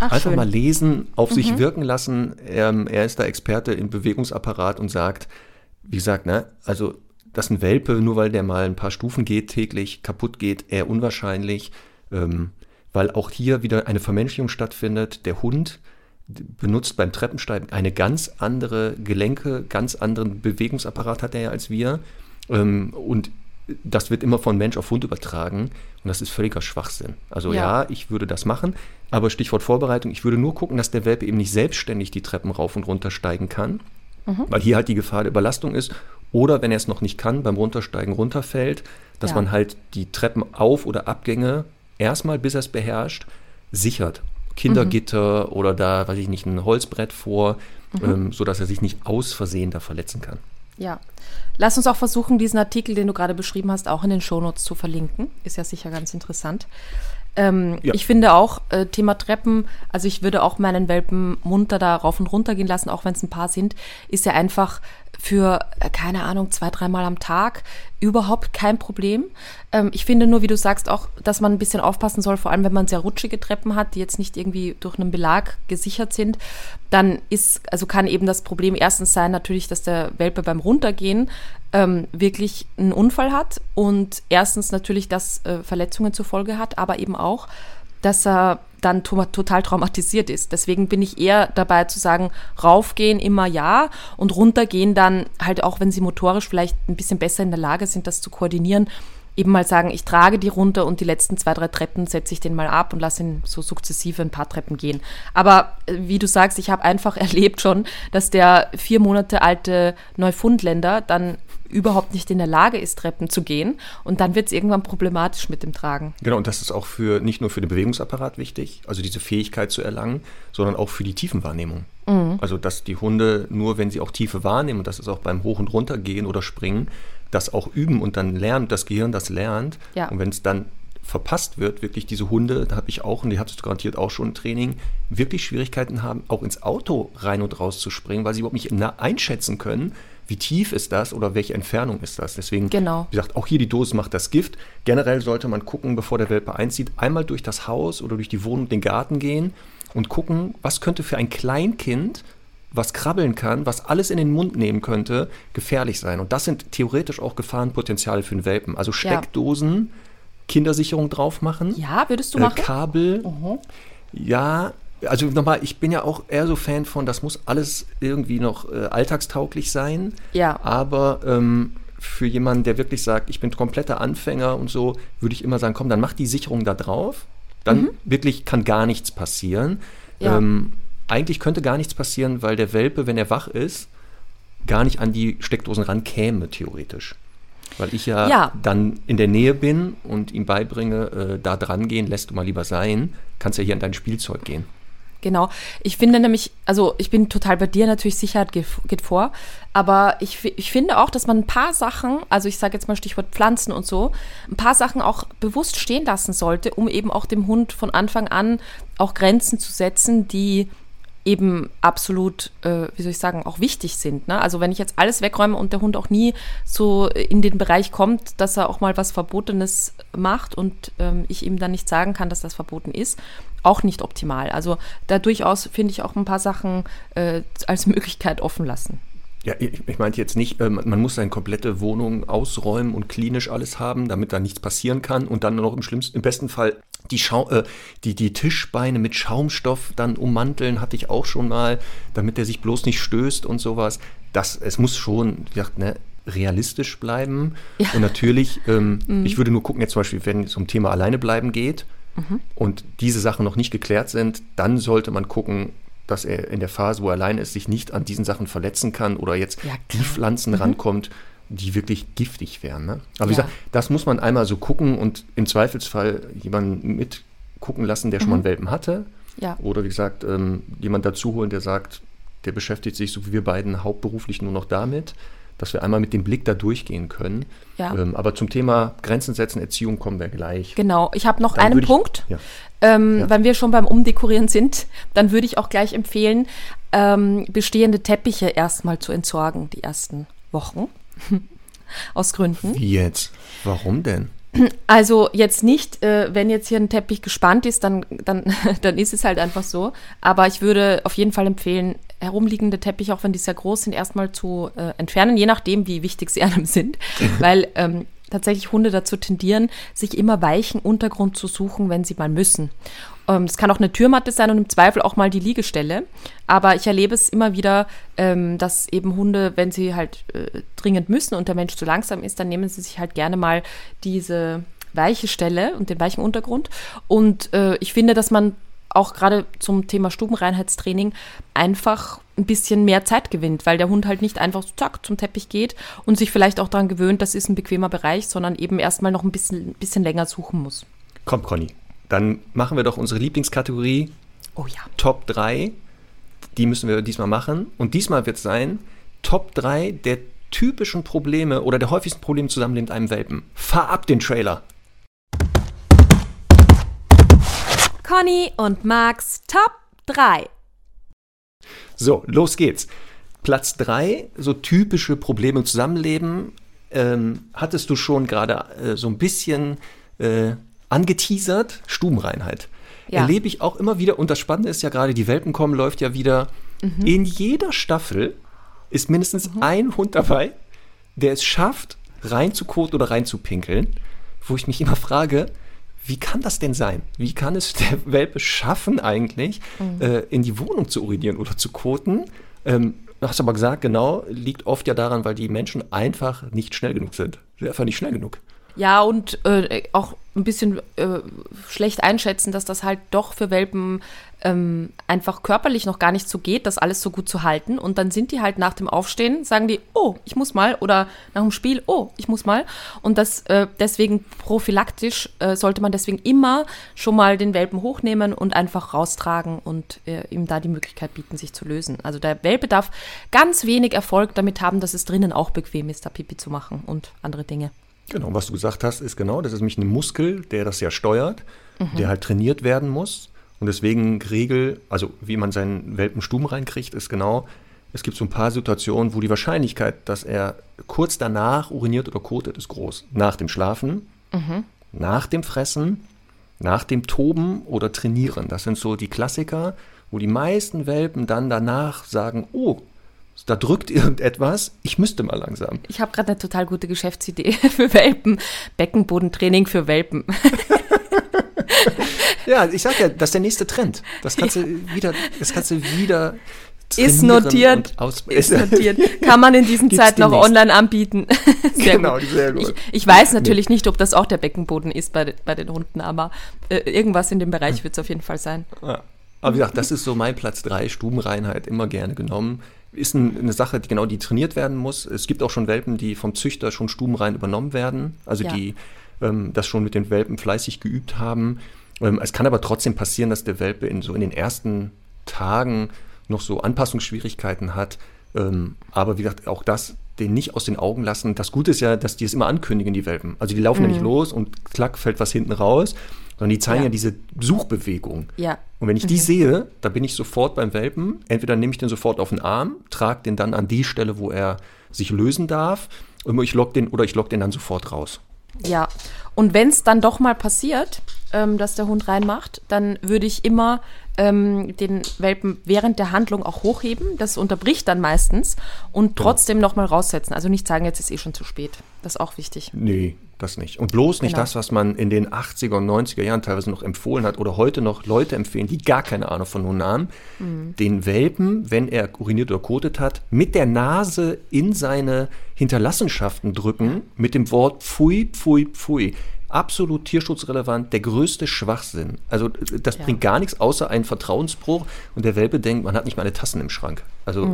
Ach, Einfach schön. mal lesen, auf mhm. sich wirken lassen. Ähm, er ist da Experte im Bewegungsapparat und sagt, wie gesagt, ne, also dass ein Welpe, nur weil der mal ein paar Stufen geht täglich, kaputt geht, eher unwahrscheinlich, ähm, weil auch hier wieder eine Vermenschlichung stattfindet. Der Hund benutzt beim Treppensteigen eine ganz andere Gelenke, ganz anderen Bewegungsapparat hat er ja als wir. Ähm, und das wird immer von Mensch auf Hund übertragen und das ist völliger Schwachsinn. Also ja. ja. ich würde das machen, aber Stichwort Vorbereitung, ich würde nur gucken, dass der Welpe eben nicht selbstständig die Treppen rauf und runter steigen kann, mhm. weil hier halt die Gefahr der Überlastung ist. Oder wenn er es noch nicht kann, beim Runtersteigen runterfällt, dass ja. man halt die Treppen auf- oder Abgänge erstmal, bis er es beherrscht, sichert. Kindergitter mhm. oder da, weiß ich nicht, ein Holzbrett vor, mhm. ähm, sodass er sich nicht aus Versehen da verletzen kann. Ja. Lass uns auch versuchen, diesen Artikel, den du gerade beschrieben hast, auch in den Shownotes zu verlinken. Ist ja sicher ganz interessant. Ähm, ja. Ich finde auch, äh, Thema Treppen, also ich würde auch meinen Welpen munter da rauf und runter gehen lassen, auch wenn es ein paar sind, ist ja einfach für, äh, keine Ahnung, zwei, dreimal am Tag überhaupt kein Problem. Ähm, ich finde nur, wie du sagst, auch, dass man ein bisschen aufpassen soll, vor allem wenn man sehr rutschige Treppen hat, die jetzt nicht irgendwie durch einen Belag gesichert sind, dann ist, also kann eben das Problem erstens sein natürlich, dass der Welpe beim Runtergehen ähm, wirklich einen Unfall hat und erstens natürlich, dass äh, Verletzungen zur Folge hat, aber eben auch, dass er dann total traumatisiert ist. Deswegen bin ich eher dabei zu sagen, raufgehen immer ja und runtergehen dann halt auch, wenn sie motorisch vielleicht ein bisschen besser in der Lage sind, das zu koordinieren, eben mal sagen, ich trage die runter und die letzten zwei, drei Treppen setze ich den mal ab und lasse ihn so sukzessive ein paar Treppen gehen. Aber äh, wie du sagst, ich habe einfach <laughs> erlebt schon, dass der vier Monate alte Neufundländer dann überhaupt nicht in der Lage ist, Treppen zu gehen. Und dann wird es irgendwann problematisch mit dem Tragen. Genau, und das ist auch für nicht nur für den Bewegungsapparat wichtig, also diese Fähigkeit zu erlangen, sondern auch für die Tiefenwahrnehmung. Mhm. Also dass die Hunde nur, wenn sie auch Tiefe wahrnehmen, und das ist auch beim Hoch- und Runtergehen oder Springen, das auch üben und dann lernen, das Gehirn das lernt. Ja. Und wenn es dann verpasst wird, wirklich diese Hunde, da habe ich auch, und die hattest du garantiert auch schon im Training, wirklich Schwierigkeiten haben, auch ins Auto rein und raus zu springen, weil sie überhaupt nicht einschätzen können, wie tief ist das oder welche Entfernung ist das. Deswegen, genau. wie gesagt, auch hier die Dosis macht das Gift. Generell sollte man gucken, bevor der Welpe einzieht, einmal durch das Haus oder durch die Wohnung, den Garten gehen und gucken, was könnte für ein Kleinkind was krabbeln kann, was alles in den Mund nehmen könnte, gefährlich sein. Und das sind theoretisch auch Gefahrenpotenziale für den Welpen. Also Steckdosen, ja. Kindersicherung drauf machen. Ja, würdest du äh, machen? Kabel. Uh Ja, also nochmal, ich bin ja auch eher so Fan von, das muss alles irgendwie noch äh, alltagstauglich sein. Ja. Aber ähm, für jemanden, der wirklich sagt, ich bin kompletter Anfänger und so, würde ich immer sagen, komm, dann mach die Sicherung da drauf. Dann mhm. wirklich kann gar nichts passieren. Ja. Ähm, eigentlich könnte gar nichts passieren, weil der Welpe, wenn er wach ist, gar nicht an die Steckdosen rankäme, theoretisch. Weil ich ja, ja, dann in der Nähe bin und ihm beibringe, äh, da dran gehen, lässt du mal lieber sein, kannst ja hier an dein Spielzeug gehen. Genau. Ich finde nämlich, also ich bin total bei dir, natürlich Sicherheit geht, geht vor, aber ich, ich finde auch, dass man ein paar Sachen, also ich sage jetzt mal Stichwort Pflanzen und so, ein paar Sachen auch bewusst stehen lassen sollte, um eben auch dem Hund von Anfang an auch Grenzen zu setzen, die eben absolut, äh, wie soll ich sagen, auch wichtig sind. Ne? Also wenn ich jetzt alles wegräume und der Hund auch nie so in den Bereich kommt, dass er auch mal was Verbotenes macht und ähm, ich ihm dann nicht sagen kann, dass das verboten ist, auch nicht optimal. Also da durchaus finde ich auch ein paar Sachen äh, als Möglichkeit offen lassen. Ja, ich, meinte jetzt nicht, äh, man muss seine komplette Wohnung ausräumen und klinisch alles haben, damit da nichts passieren kann und dann noch im schlimmsten, im besten Fall die, Schau äh, die, die Tischbeine mit Schaumstoff dann ummanteln, hatte ich auch schon mal, damit der sich bloß nicht stößt und sowas. Das, es muss schon, wie gesagt, ne, realistisch bleiben. Ja. Und natürlich, ähm, <laughs> mhm. ich würde nur gucken, jetzt zum Beispiel, wenn es um Thema alleine bleiben geht mhm. und diese Sachen noch nicht geklärt sind, dann sollte man gucken, dass er in der Phase, wo er allein ist, sich nicht an diesen Sachen verletzen kann oder jetzt ja, die Pflanzen mhm. rankommt, die wirklich giftig wären. Ne? Aber ja. wie gesagt, das muss man einmal so gucken und im Zweifelsfall jemanden mitgucken lassen, der schon mhm. mal einen Welpen hatte. Ja. Oder wie gesagt, ähm, jemand dazu holen, der sagt, der beschäftigt sich, so wie wir beiden, hauptberuflich nur noch damit. dass wir einmal mit dem Blick da durchgehen können. Ja. Ähm, aber zum Thema Grenzen setzen, Erziehung kommen wir gleich. Genau, ich habe noch Dann einen würde ich- Punkt. ja. Ähm, Ja. Wenn wir schon beim Umdekorieren sind, dann würde ich auch gleich empfehlen, ähm, bestehende Teppiche erstmal zu entsorgen, die ersten Wochen. <laughs> Aus Gründen. Wie jetzt? Warum denn? Also jetzt nicht, äh, wenn jetzt hier ein Teppich gespannt ist, dann, dann, <laughs> dann ist es halt einfach so. Aber ich würde auf jeden Fall empfehlen, herumliegende Teppiche, auch wenn die sehr groß sind, erstmal zu äh, entfernen, je nachdem, wie wichtig sie <laughs> einem sind. Weil ähm, tatsächlich Hunde dazu tendieren, sich immer weichen Untergrund zu suchen, wenn sie mal müssen. Ähm, Es kann auch eine Türmatte sein und im Zweifel auch mal die Liegestelle. Aber ich erlebe es immer wieder, ähm, dass eben Hunde, wenn sie halt äh, dringend müssen und der Mensch zu langsam ist, dann nehmen sie sich halt gerne mal diese weiche Stelle und den weichen Untergrund. Und äh, ich finde, dass man auch gerade zum Thema Stubenreinheitstraining einfach ein bisschen mehr Zeit gewinnt, weil der Hund halt nicht einfach so zack zum Teppich geht und sich vielleicht auch daran gewöhnt, das ist ein bequemer Bereich, sondern eben erstmal noch ein bisschen, bisschen länger suchen muss. Komm, Conny, dann machen wir doch unsere Lieblingskategorie Oh ja. Top 3. Die müssen wir diesmal machen. Und diesmal wird es sein Top 3 der typischen Probleme oder der häufigsten Probleme zusammen mit einem Welpen. Fahr ab den Trailer. Conny und Max Top 3. So, los geht's. Platz 3, so typische Probleme im Zusammenleben. Ähm, hattest du schon gerade äh, so ein bisschen äh, angeteasert? Stubenreinheit. Ja. Erlebe ich auch immer wieder. Und das Spannende ist ja gerade, die Welpen kommen läuft ja wieder. In jeder Staffel ist mindestens ein Hund dabei, der es schafft, reinzukoten oder reinzupinkeln. Wo ich mich immer frage, wie kann das denn sein? Wie kann es der <laughs> Welpe schaffen, eigentlich äh, in die Wohnung zu urinieren oder zu koten? Ähm, du hast aber gesagt, genau, liegt oft ja daran, weil die Menschen einfach nicht schnell genug sind. Sie sind einfach nicht schnell genug. Ja, und äh, auch ein bisschen äh, schlecht einschätzen, dass das halt doch für Welpen ähm, einfach körperlich noch gar nicht so geht, das alles so gut zu halten. Und dann sind die halt nach dem Aufstehen, sagen die, oh, ich muss mal. Oder nach dem Spiel, oh, ich muss mal. Und das äh, deswegen prophylaktisch äh, sollte man deswegen immer schon mal den Welpen hochnehmen und einfach raustragen und äh, ihm da die Möglichkeit bieten, sich zu lösen. Also der Welpe darf ganz wenig Erfolg damit haben, dass es drinnen auch bequem ist, da Pipi zu machen und andere Dinge. Genau, was du gesagt hast, ist genau, das ist nämlich ein Muskel, der das ja steuert, der halt trainiert werden muss. Und deswegen Regel, also wie man seinen Welpen stumm reinkriegt, ist genau, es gibt so ein paar Situationen, wo die Wahrscheinlichkeit, dass er kurz danach uriniert oder kotet, ist groß. Nach dem Schlafen, nach dem Fressen, nach dem Toben oder Trainieren. Das sind so die Klassiker, wo die meisten Welpen dann danach sagen, oh, da drückt <laughs> irgendetwas, ich müsste mal langsam. Ich habe gerade eine total gute Geschäftsidee <laughs> für Welpen. Beckenbodentraining für Welpen. <laughs> Ja, ich sag ja, das ist der nächste Trend. Das kannst du wieder, das kannst du wieder Ist notiert. Ist notiert. Kann man in diesen Zeiten noch online anbieten. Sehr Genau, gut. sehr gut. Ich, ich weiß natürlich nicht, ob das auch der Beckenboden ist bei, bei den Hunden, aber äh, irgendwas in dem Bereich wird es auf jeden Fall sein. Ja. Aber wie gesagt, das ist so mein Platz 3, Stubenreinheit, immer gerne genommen. Ist ein, eine Sache, die genau die trainiert werden muss. Es gibt auch schon Welpen, die vom Züchter schon stubenrein übernommen werden, also Ja. die ähm, das schon mit den Welpen fleißig geübt haben. Ähm, es kann aber trotzdem passieren, dass der Welpe in so in den ersten Tagen noch so Anpassungsschwierigkeiten hat. Ähm, aber wie gesagt, auch das den nicht aus den Augen lassen. Das Gute ist ja, dass die es immer ankündigen, die Welpen. Also die laufen ja nicht los und klack fällt was hinten raus, sondern die zeigen Ja. ja, diese Suchbewegung. Ja. Und wenn ich die sehe, da bin ich sofort beim Welpen. Entweder nehme ich den sofort auf den Arm, trage den dann an die Stelle, wo er sich lösen darf, und ich lock den oder ich lock den dann sofort raus. Ja, und wenn es dann doch mal passiert, ähm, dass der Hund reinmacht, dann würde ich immer ähm, den Welpen während der Handlung auch hochheben. Das unterbricht dann meistens und trotzdem noch mal raussetzen. Also nicht sagen, jetzt ist eh schon zu spät. Das ist auch wichtig. Nee, das nicht. Und bloß nicht Genau. das, was man in den 80er und 90er Jahren teilweise noch empfohlen hat oder heute noch Leute empfehlen, die gar keine Ahnung von Hunden haben, den Welpen, wenn er uriniert oder kotet hat, mit der Nase in seine Hinterlassenschaften drücken mit dem Wort Pfui, Pfui, Pfui. Absolut tierschutzrelevant, der größte Schwachsinn. Also das Ja. bringt gar nichts außer einen Vertrauensbruch und der Welpe denkt, man hat nicht mal eine Tassen im Schrank. Also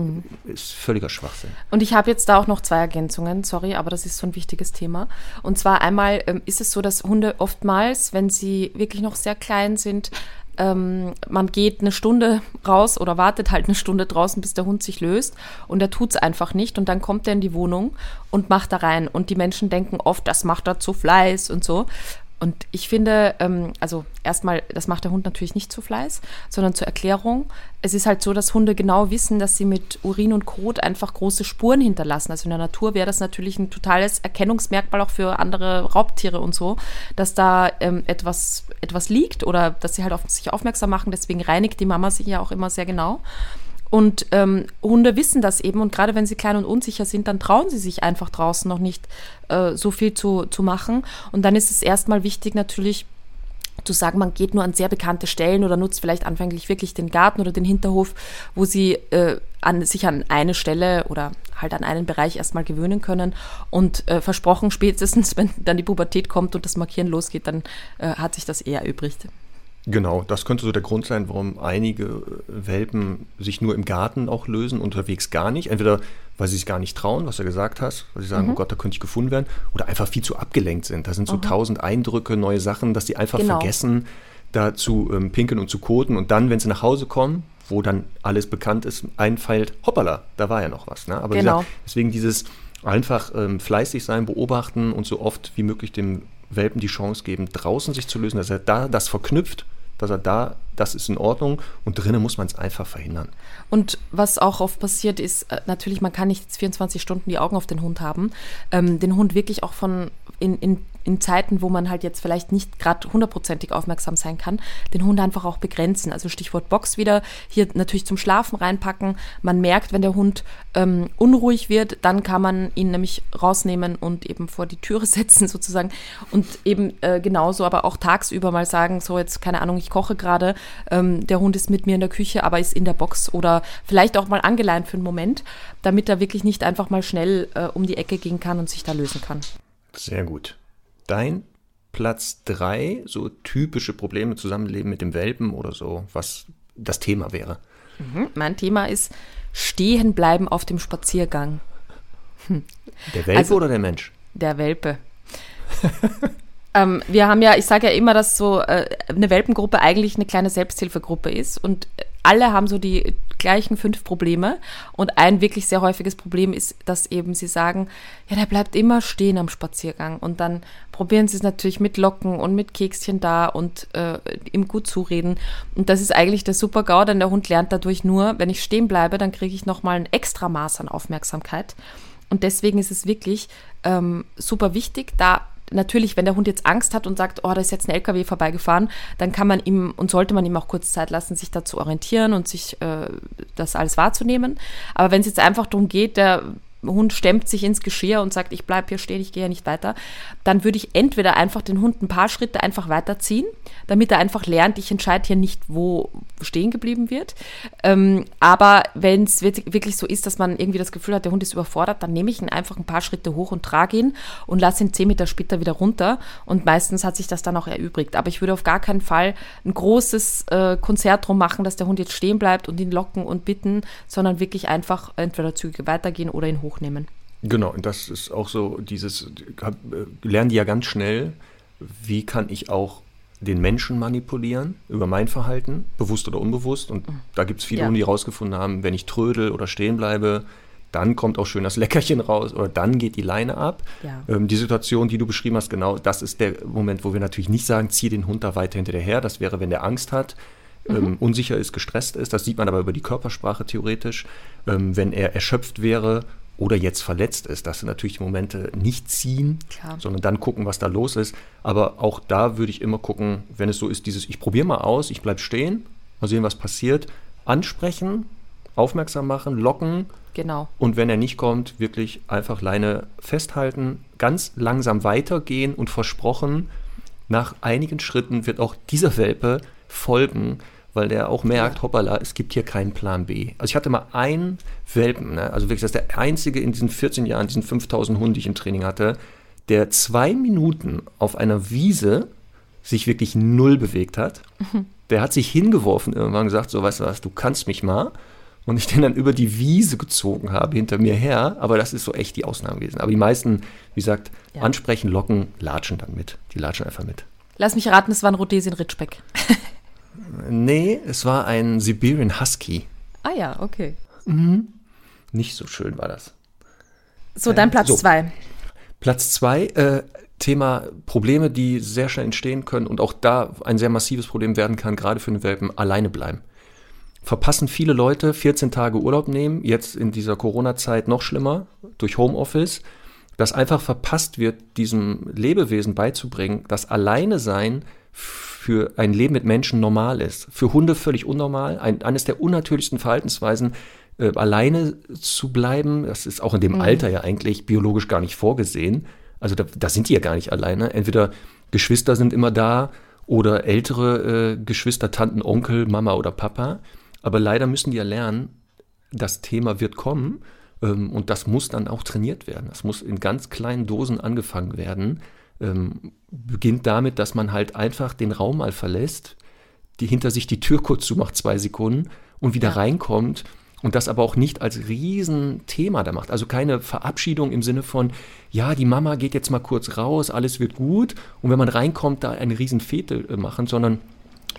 ist völliger Schwachsinn. Und ich habe jetzt da auch noch zwei Ergänzungen, sorry, aber das ist so ein wichtiges Thema. Und zwar einmal ähm, ist es so, dass Hunde oftmals, wenn sie wirklich noch sehr klein sind, ähm, man geht eine Stunde raus oder wartet halt eine Stunde draußen, bis der Hund sich löst. Und er tut es einfach nicht. Und dann kommt er in die Wohnung und macht da rein. Und die Menschen denken oft, das macht er zu Fleiß und so und ich finde, ähm, also erstmal, das macht der Hund natürlich nicht zu Fleiß, sondern zur Erklärung. Es ist halt so, dass Hunde genau wissen, dass sie mit Urin und Kot einfach große Spuren hinterlassen. Also in der Natur wäre das natürlich ein totales Erkennungsmerkmal auch für andere Raubtiere und so, dass da ähm, etwas, etwas liegt oder dass sie halt auf sich aufmerksam machen. Deswegen reinigt die Mama sich ja auch immer sehr genau. Und ähm, Hunde wissen das eben und gerade wenn sie klein und unsicher sind, dann trauen sie sich einfach draußen noch nicht äh, so viel zu, zu machen. Und dann ist es erstmal wichtig natürlich, zu sagen, man geht nur an sehr bekannte Stellen oder nutzt vielleicht anfänglich wirklich den Garten oder den Hinterhof, wo sie äh, an, sich an eine Stelle oder halt an einen Bereich erstmal gewöhnen können. Und äh, versprochen, <laughs> spätestens, wenn dann die Pubertät kommt und das Markieren losgeht, dann äh, hat sich das eher erübrigt. Genau, das könnte so der Grund sein, warum einige Welpen sich nur im Garten auch lösen, unterwegs gar nicht. Entweder weil sie sich gar nicht trauen, was du gesagt hast, weil sie sagen, mhm. oh Gott, da könnte ich gefunden werden, oder einfach viel zu abgelenkt sind. Da sind so mhm. tausend Eindrücke, neue Sachen, dass die einfach genau. vergessen, da zu ähm, pinkeln und zu koten. Und dann, wenn sie nach Hause kommen, wo dann alles bekannt ist, einfällt, hoppala, da war ja noch was. Ne? Aber genau. gesagt, deswegen dieses einfach ähm, fleißig sein, beobachten und so oft wie möglich dem Welpen die Chance geben, draußen sich zu lösen, dass er da das verknüpft dass er da, das ist in Ordnung und drinnen muss man es einfach verhindern. Und was auch oft passiert ist, äh, natürlich, man kann nicht 24 Stunden die Augen auf den Hund haben, ähm, den Hund wirklich auch von in, in, in Zeiten, wo man halt jetzt vielleicht nicht gerade hundertprozentig aufmerksam sein kann, den Hund einfach auch begrenzen. Also Stichwort Box wieder, hier natürlich zum Schlafen reinpacken. Man merkt, wenn der Hund ähm, unruhig wird, dann kann man ihn nämlich rausnehmen und eben vor die Türe <laughs> setzen sozusagen. Und eben äh, genauso, aber auch tagsüber mal sagen, so jetzt keine Ahnung, ich koche gerade, ähm, der Hund ist mit mir in der Küche, aber ist in der Box oder vielleicht auch mal angeleint für einen Moment, damit er wirklich nicht einfach mal schnell äh, um die Ecke gehen kann und sich da lösen kann. Sehr gut. Dein Platz 3, so typische Probleme, Zusammenleben mit dem Welpen oder so, was das Thema wäre. Mhm. Mein Thema ist stehen bleiben auf dem Spaziergang. Hm. Der Welpe also, oder der Mensch? Der Welpe. <laughs> ähm, wir haben ja, ich sage ja immer, dass so äh, eine Welpengruppe eigentlich eine kleine Selbsthilfegruppe ist und alle haben so die gleichen fünf Probleme. Und ein wirklich sehr häufiges Problem ist, dass eben sie sagen, ja, der bleibt immer stehen am Spaziergang. Und dann probieren sie es natürlich mit Locken und mit Kekschen da und äh, ihm gut zureden. Und das ist eigentlich der Super-GAU, denn der Hund lernt dadurch nur, wenn ich stehen bleibe, dann kriege ich nochmal ein extra Maß an Aufmerksamkeit. Und deswegen ist es wirklich ähm, super wichtig, da natürlich, wenn der Hund jetzt Angst hat und sagt, oh, da ist jetzt ein LKW vorbeigefahren, dann kann man ihm und sollte man ihm auch kurz Zeit lassen, sich da zu orientieren und sich äh, das alles wahrzunehmen. Aber wenn es jetzt einfach darum geht, der Hund stemmt sich ins Geschirr und sagt, ich bleibe hier stehen, ich gehe ja nicht weiter, dann würde ich entweder einfach den Hund ein paar Schritte einfach weiterziehen, damit er einfach lernt, ich entscheide hier nicht, wo stehen geblieben wird. Ähm, aber wenn es wirklich so ist, dass man irgendwie das Gefühl hat, der Hund ist überfordert, dann nehme ich ihn einfach ein paar Schritte hoch und trage ihn und lasse ihn zehn Meter später wieder runter. Und meistens hat sich das dann auch erübrigt. Aber ich würde auf gar keinen Fall ein großes äh, Konzert drum machen, dass der Hund jetzt stehen bleibt und ihn locken und bitten, sondern wirklich einfach entweder zügig weitergehen oder ihn hoch hochnehmen. Genau, und das ist auch so dieses, äh, lernen die ja ganz schnell, wie kann ich auch den Menschen manipulieren über mein Verhalten, bewusst oder unbewusst. Und mhm. da gibt es viele, ja. die herausgefunden haben, wenn ich trödel oder stehen bleibe, dann kommt auch schön das <laughs> Leckerchen raus oder dann geht die Leine ab. Ja. Ähm, die Situation, die du beschrieben hast, genau, das ist der Moment, wo wir natürlich nicht sagen, zieh den Hund da weiter hinter dir her. Das wäre, wenn der Angst hat, mhm. ähm, unsicher ist, gestresst ist. Das sieht man aber über die Körpersprache theoretisch. Ähm, wenn er erschöpft wäre oder jetzt verletzt ist, dass sie natürlich die Momente nicht ziehen, Klar. sondern dann gucken, was da los ist. Aber auch da würde ich immer gucken, wenn es so ist, dieses, ich probiere mal aus, ich bleibe stehen, mal sehen, was passiert, ansprechen, aufmerksam machen, locken. Genau. Und wenn er nicht kommt, wirklich einfach Leine festhalten, ganz langsam weitergehen und versprochen, nach einigen Schritten wird auch dieser Welpe folgen, weil der auch merkt, hoppala, es gibt hier keinen Plan B. Also ich hatte mal einen Welpen, ne? also wirklich, das ist der einzige in diesen 14 Jahren, diesen 5000 Hunden, die ich im Training hatte, der zwei Minuten auf einer Wiese sich wirklich null bewegt hat. Mhm. Der hat sich hingeworfen irgendwann und gesagt, so weißt du was, du kannst mich mal. Und ich den dann über die Wiese gezogen habe, hinter mir her. Aber das ist so echt die Ausnahme gewesen. Aber die meisten, wie gesagt, ja. ansprechen, locken, latschen dann mit. Die latschen einfach mit. Lass mich raten, es war ein Rhodesien Ritschbeck. <laughs> Nee, es war ein Siberian Husky. Ah ja, okay. Mhm. Nicht so schön war das. So, dein Platz so. zwei. Platz zwei, äh, Thema Probleme, die sehr schnell entstehen können und auch da ein sehr massives Problem werden kann, gerade für den Welpen, alleine bleiben. Verpassen viele Leute 14 Tage Urlaub nehmen, jetzt in dieser Corona-Zeit noch schlimmer, durch Homeoffice, dass einfach verpasst wird, diesem Lebewesen beizubringen, dass alleine sein für ein Leben mit Menschen normal ist. Für Hunde völlig unnormal, ein, eines der unnatürlichsten Verhaltensweisen, äh, alleine zu bleiben. Das ist auch in dem mhm. Alter ja eigentlich biologisch gar nicht vorgesehen. Also da, da, sind die ja gar nicht alleine. Entweder Geschwister sind immer da oder ältere äh, Geschwister, Tanten, Onkel, Mama oder Papa. Aber leider müssen die ja lernen, das Thema wird kommen ähm, und das muss dann auch trainiert werden. Das muss in ganz kleinen Dosen angefangen werden. Ähm, beginnt damit, dass man halt einfach den Raum mal verlässt, die hinter sich die Tür kurz zumacht, zwei Sekunden und wieder ja. reinkommt und das aber auch nicht als Riesenthema da macht. Also keine Verabschiedung im Sinne von, ja, die Mama geht jetzt mal kurz raus, alles wird gut und wenn man reinkommt, da eine Riesenfete äh, machen, sondern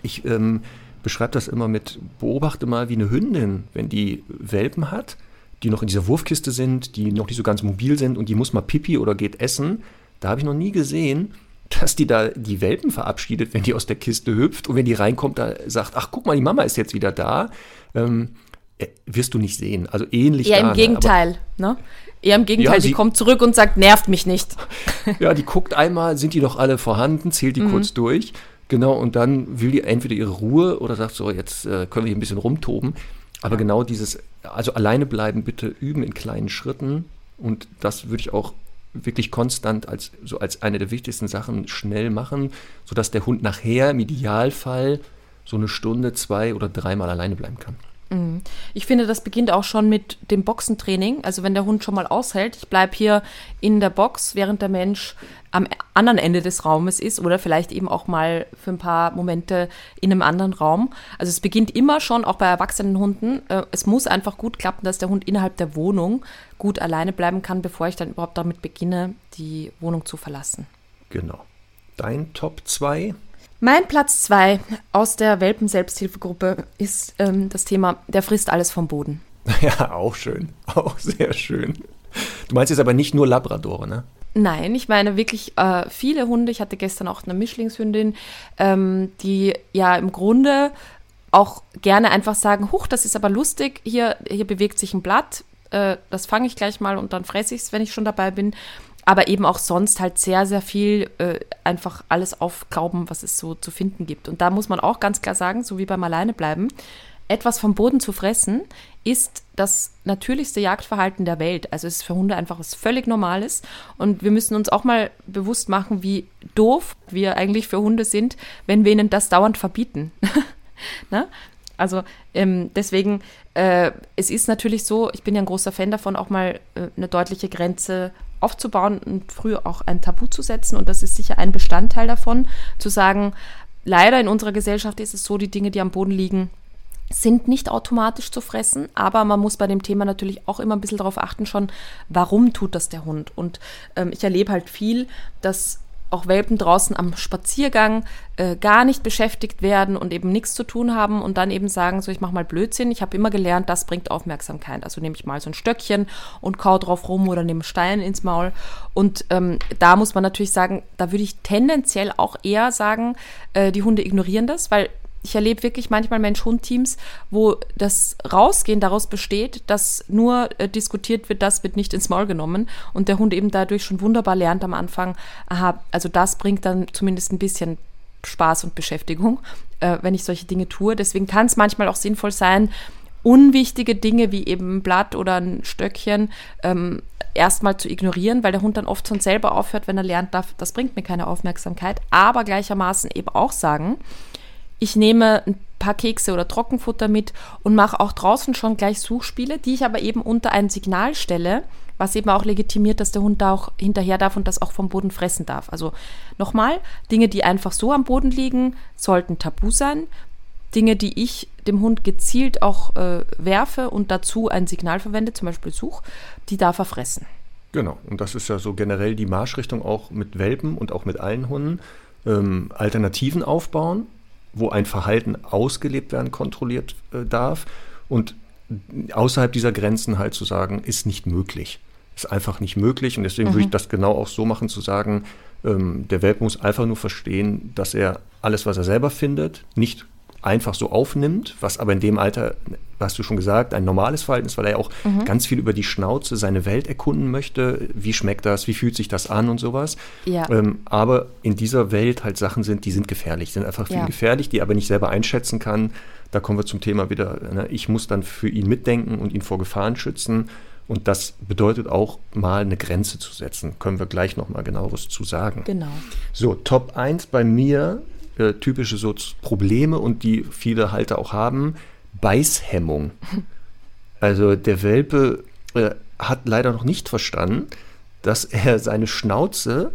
ich ähm, beschreibe das immer mit, beobachte mal wie eine Hündin, wenn die Welpen hat, die noch in dieser Wurfkiste sind, die noch nicht so ganz mobil sind und die muss mal pipi oder geht essen. Da habe ich noch nie gesehen, dass die da die Welpen verabschiedet, wenn die aus der Kiste hüpft und wenn die reinkommt, da sagt, ach guck mal, die Mama ist jetzt wieder da. Ähm, äh, wirst du nicht sehen. Also ähnlich. Eher im Gegenteil, ne? Eher im Gegenteil, ja, sie, die kommt zurück und sagt, nervt mich nicht. <laughs> ja, die guckt einmal, sind die noch alle vorhanden, zählt die mhm. kurz durch. Genau, und dann will die entweder ihre Ruhe oder sagt so, jetzt äh, können wir hier ein bisschen rumtoben. Aber ja. genau dieses, also alleine bleiben, bitte üben in kleinen Schritten. Und das würde ich auch wirklich konstant als, so als eine der wichtigsten Sachen schnell machen, sodass der Hund nachher im Idealfall so eine Stunde, zwei oder dreimal alleine bleiben kann. Mhm. Ich finde, das beginnt auch schon mit dem Boxentraining. Also wenn der Hund schon mal aushält, ich bleibe hier in der Box, während der Mensch am anderen Ende des Raumes ist oder vielleicht eben auch mal für ein paar Momente in einem anderen Raum. Also es beginnt immer schon, auch bei erwachsenen Hunden. Äh, es muss einfach gut klappen, dass der Hund innerhalb der Wohnung gut alleine bleiben kann, bevor ich dann überhaupt damit beginne, die Wohnung zu verlassen. Genau. Dein Top 2? Mein Platz zwei aus der Welpen-Selbsthilfegruppe ist ähm, das Thema, der frisst alles vom Boden. <laughs> Ja, auch schön. <laughs> Auch sehr schön. Du meinst jetzt aber nicht nur Labradore, ne? Nein, ich meine wirklich äh, viele Hunde. Ich hatte gestern auch eine Mischlingshündin, ähm, die ja im Grunde auch gerne einfach sagen, huch, das ist aber lustig, hier, hier bewegt sich ein Blatt, äh, das fange ich gleich mal und dann fresse ich es, wenn ich schon dabei bin aber eben auch sonst halt sehr, sehr viel äh, einfach alles aufglauben, was es so zu finden gibt. Und da muss man auch ganz klar sagen, so wie beim Alleinebleiben, etwas vom Boden zu fressen ist das natürlichste Jagdverhalten der Welt. Also es ist für Hunde einfach was völlig Normales. Und wir müssen uns auch mal bewusst machen, wie doof wir eigentlich für Hunde sind, wenn wir ihnen das dauernd verbieten. <laughs> ne? Also ähm, deswegen, äh, es ist natürlich so, ich bin ja ein großer Fan davon, auch mal äh, eine deutliche Grenze aufzubauen und früher auch ein Tabu zu setzen. Und das ist sicher ein Bestandteil davon, zu sagen, leider in unserer Gesellschaft ist es so, die Dinge, die am Boden liegen, sind nicht automatisch zu fressen, aber man muss bei dem Thema natürlich auch immer ein bisschen darauf achten, schon, warum tut das der Hund? Und ähm, ich erlebe halt viel, dass auch Welpen draußen am Spaziergang äh, gar nicht beschäftigt werden und eben nichts zu tun haben und dann eben sagen, so ich mache mal Blödsinn. Ich habe immer gelernt, das bringt Aufmerksamkeit. Also nehme ich mal so ein Stöckchen und kau drauf rum oder nehme Stein ins Maul. Und ähm, da muss man natürlich sagen, da würde ich tendenziell auch eher sagen, äh, die Hunde ignorieren das, weil ich erlebe wirklich manchmal Mensch-Hund-Teams, wo das Rausgehen daraus besteht, dass nur äh, diskutiert wird, das wird nicht ins Maul genommen und der Hund eben dadurch schon wunderbar lernt am Anfang, aha, also das bringt dann zumindest ein bisschen Spaß und Beschäftigung, äh, wenn ich solche Dinge tue. Deswegen kann es manchmal auch sinnvoll sein, unwichtige Dinge wie eben ein Blatt oder ein Stöckchen ähm, erstmal zu ignorieren, weil der Hund dann oft von selber aufhört, wenn er lernt, darf, das bringt mir keine Aufmerksamkeit, aber gleichermaßen eben auch sagen, ich nehme ein paar Kekse oder Trockenfutter mit und mache auch draußen schon gleich Suchspiele, die ich aber eben unter ein Signal stelle, was eben auch legitimiert, dass der Hund da auch hinterher darf und das auch vom Boden fressen darf. Also nochmal, Dinge, die einfach so am Boden liegen, sollten tabu sein. Dinge, die ich dem Hund gezielt auch äh, werfe und dazu ein Signal verwende, zum Beispiel Such, die darf er fressen. Genau, und das ist ja so generell die Marschrichtung auch mit Welpen und auch mit allen Hunden. Ähm, Alternativen aufbauen, wo ein Verhalten ausgelebt werden kontrolliert äh, darf. Und außerhalb dieser Grenzen halt zu sagen, ist nicht möglich. Ist einfach nicht möglich. Und deswegen mhm. würde ich das genau auch so machen, zu sagen, ähm, der Welpe muss einfach nur verstehen, dass er alles, was er selber findet, nicht einfach so aufnimmt, was aber in dem Alter, hast du schon gesagt, ein normales Verhalten ist, weil er ja auch mhm. ganz viel über die Schnauze seine Welt erkunden möchte. Wie schmeckt das? Wie fühlt sich das an und sowas? Ja. Ähm, aber in dieser Welt halt Sachen sind, die sind gefährlich, sind einfach viel ja. gefährlich, die er aber nicht selber einschätzen kann. Da kommen wir zum Thema wieder. Ne? Ich muss dann für ihn mitdenken und ihn vor Gefahren schützen. Und das bedeutet auch mal eine Grenze zu setzen. Können wir gleich noch mal genaueres zu sagen. Genau. So, Top 1 bei mir äh, typische so Probleme und die viele Halter auch haben, Beißhemmung. <laughs> Also der Welpe äh, hat leider noch nicht verstanden, dass er seine Schnauze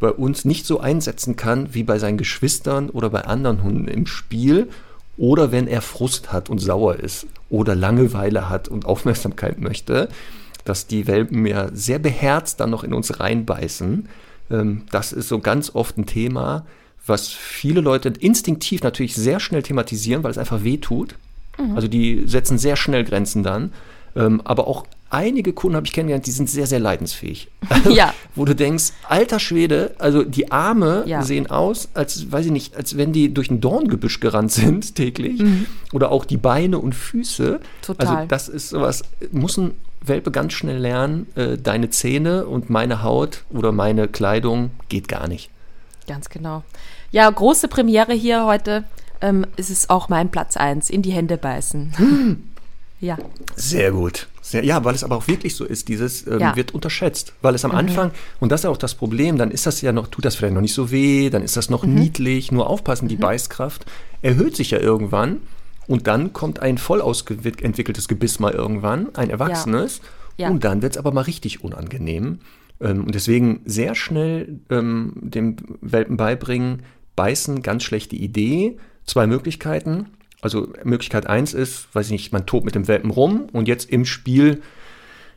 bei uns nicht so einsetzen kann wie bei seinen Geschwistern oder bei anderen Hunden im Spiel oder wenn er Frust hat und sauer ist oder Langeweile hat und Aufmerksamkeit möchte, dass die Welpen ja sehr beherzt dann noch in uns reinbeißen. Ähm, das ist so ganz oft ein Thema, was viele Leute instinktiv natürlich sehr schnell thematisieren, weil es einfach weh tut. Mhm. Also die setzen sehr schnell Grenzen dann. Ähm, aber auch einige Kunden habe ich kennengelernt, die sind sehr, sehr leidensfähig. <laughs> Ja. Wo du denkst, alter Schwede, also die Arme ja. sehen aus, als, weiß ich nicht, als wenn die durch ein Dorngebüsch gerannt <laughs> sind täglich. Mhm. Oder auch die Beine und Füße. Total. Also das ist sowas, muss ein Welpe ganz schnell lernen, äh, deine Zähne und meine Haut oder meine Kleidung geht gar nicht. Ganz genau. Ja, große Premiere hier heute. Ähm, es ist auch mein Platz 1, in die Hände beißen. Hm. Ja. Sehr gut. Sehr, ja, weil es aber auch wirklich so ist, dieses ähm, ja. wird unterschätzt. Weil es am mhm. Anfang, und das ist auch das Problem, dann ist das ja noch, tut das vielleicht noch nicht so weh, dann ist das noch mhm. niedlich, nur aufpassen, die mhm. Beißkraft erhöht sich ja irgendwann und dann kommt ein voll ausentwickeltes Gebiss mal irgendwann, ein erwachsenes, ja. Ja. und dann wird es aber mal richtig unangenehm. Ähm, und deswegen sehr schnell ähm, dem Welpen beibringen, beißen, ganz schlechte Idee. Zwei Möglichkeiten. Also Möglichkeit eins ist, weiß ich nicht, man tobt mit dem Welpen rum und jetzt im Spiel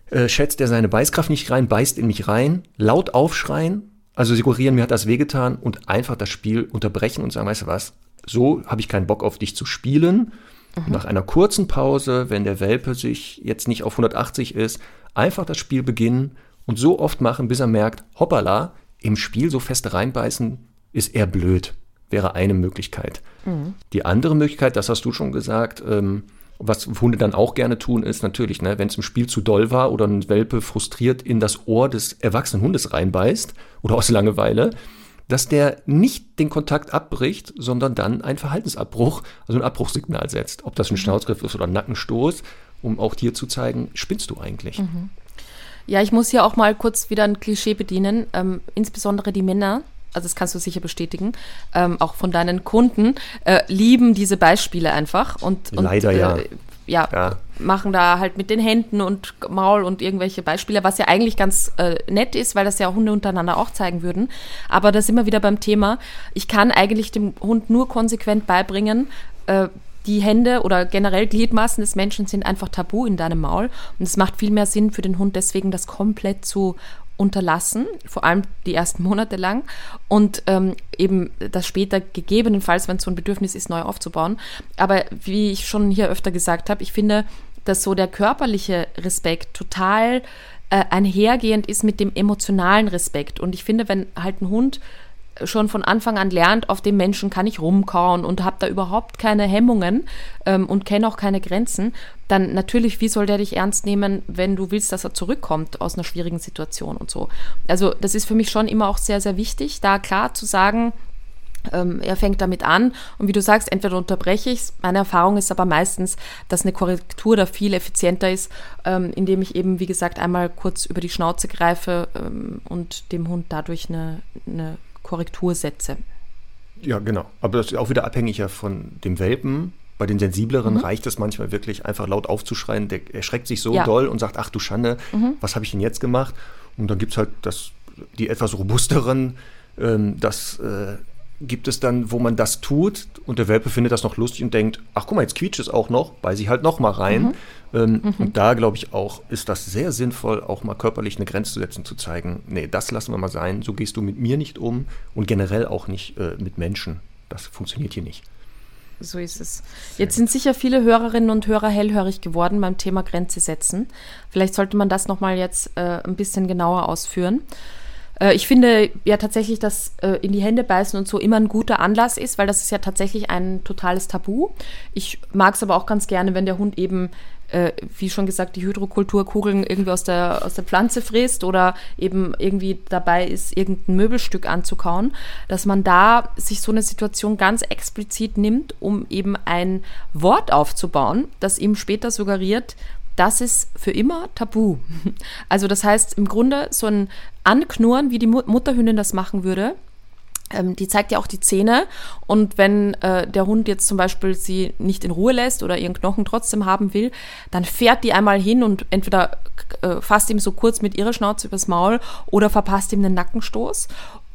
äh, schätzt er seine Beißkraft nicht rein, beißt in mich rein, laut aufschreien, also suggerieren, mir hat das wehgetan und einfach das Spiel unterbrechen und sagen, weißt du was, so habe ich keinen Bock auf dich zu spielen. Mhm. Nach einer kurzen Pause, wenn der Welpe sich jetzt nicht auf 180 ist, einfach das Spiel beginnen und so oft machen, bis er merkt, hoppala, im Spiel so fest reinbeißen ist eher blöd. Wäre eine Möglichkeit. Mhm. Die andere Möglichkeit, das hast du schon gesagt, ähm, was Hunde dann auch gerne tun, ist natürlich, ne, wenn es im Spiel zu doll war oder ein Welpe frustriert in das Ohr des erwachsenen Hundes reinbeißt oder aus Langeweile, dass der nicht den Kontakt abbricht, sondern dann einen Verhaltensabbruch, also ein Abbruchssignal setzt. Ob das ein mhm. Schnauzgriff ist oder ein Nackenstoß, um auch dir zu zeigen, spinnst du eigentlich? Mhm. Ja, ich muss hier auch mal kurz wieder ein Klischee bedienen. Ähm, insbesondere die Männer, also das kannst du sicher bestätigen, ähm, auch von deinen Kunden, äh, lieben diese Beispiele einfach. Und, Leider und, ja. Äh, ja, ja, machen da halt mit den Händen und Maul und irgendwelche Beispiele, was ja eigentlich ganz äh, nett ist, weil das ja Hunde untereinander auch zeigen würden. Aber da sind wir wieder beim Thema. Ich kann eigentlich dem Hund nur konsequent beibringen, äh, die Hände oder generell Gliedmaßen des Menschen sind einfach tabu in deinem Maul. Und es macht viel mehr Sinn für den Hund, deswegen das komplett zu unterlassen, vor allem die ersten Monate lang und ähm, eben das später gegebenenfalls, wenn es so ein Bedürfnis ist, neu aufzubauen. Aber wie ich schon hier öfter gesagt habe, ich finde, dass so der körperliche Respekt total äh, einhergehend ist mit dem emotionalen Respekt. Und ich finde, wenn halt ein Hund schon von Anfang an lernt, auf dem Menschen kann ich rumkauen und habe da überhaupt keine Hemmungen ähm, und kenne auch keine Grenzen, dann natürlich, wie soll der dich ernst nehmen, wenn du willst, dass er zurückkommt aus einer schwierigen Situation und so. Also das ist für mich schon immer auch sehr, sehr wichtig, da klar zu sagen, ähm, er fängt damit an und wie du sagst, entweder unterbreche ich es. Meine Erfahrung ist aber meistens, dass eine Korrektur da viel effizienter ist, ähm, indem ich eben, wie gesagt, einmal kurz über die Schnauze greife ähm, und dem Hund dadurch eine, eine Korrektursätze. Ja, genau. Aber das ist auch wieder abhängig ja von dem Welpen. Bei den Sensibleren mhm. reicht es manchmal wirklich einfach laut aufzuschreien. Der erschreckt sich so ja. doll und sagt, ach du Schande, mhm. was habe ich denn jetzt gemacht? Und dann gibt es halt das, die etwas robusteren, ähm, das äh, gibt es dann, wo man das tut und der Welpe findet das noch lustig und denkt, ach guck mal, jetzt quietscht es auch noch, beiße ich halt noch mal rein. Mhm. Ähm, mhm. Und da glaube ich auch, ist das sehr sinnvoll, auch mal körperlich eine Grenze zu setzen, zu zeigen, nee, das lassen wir mal sein, so gehst du mit mir nicht um und generell auch nicht äh, mit Menschen. Das funktioniert hier nicht. so ist es. Jetzt sind sicher viele Hörerinnen und Hörer hellhörig geworden beim Thema Grenze setzen. Vielleicht sollte man das nochmal jetzt äh, ein bisschen genauer ausführen. Äh, ich finde ja tatsächlich, dass äh, in die Hände beißen und so immer ein guter Anlass ist, weil das ist ja tatsächlich ein totales Tabu. Ich mag es aber auch ganz gerne, wenn der Hund eben äh, wie schon gesagt, die Hydrokulturkugeln irgendwie aus der, aus der Pflanze frisst oder eben irgendwie dabei ist, irgendein Möbelstück anzukauen, dass man da sich so eine Situation ganz explizit nimmt, um eben ein Wort aufzubauen, das ihm später suggeriert, das ist für immer tabu. Also das heißt im Grunde so ein Anknurren, wie die Mutterhündin das machen würde, ähm, die zeigt ja auch die Zähne. Und wenn äh, der Hund jetzt zum Beispiel sie nicht in Ruhe lässt oder ihren Knochen trotzdem haben will, dann fährt die einmal hin und entweder äh, fasst ihm so kurz mit ihrer Schnauze übers Maul oder verpasst ihm einen Nackenstoß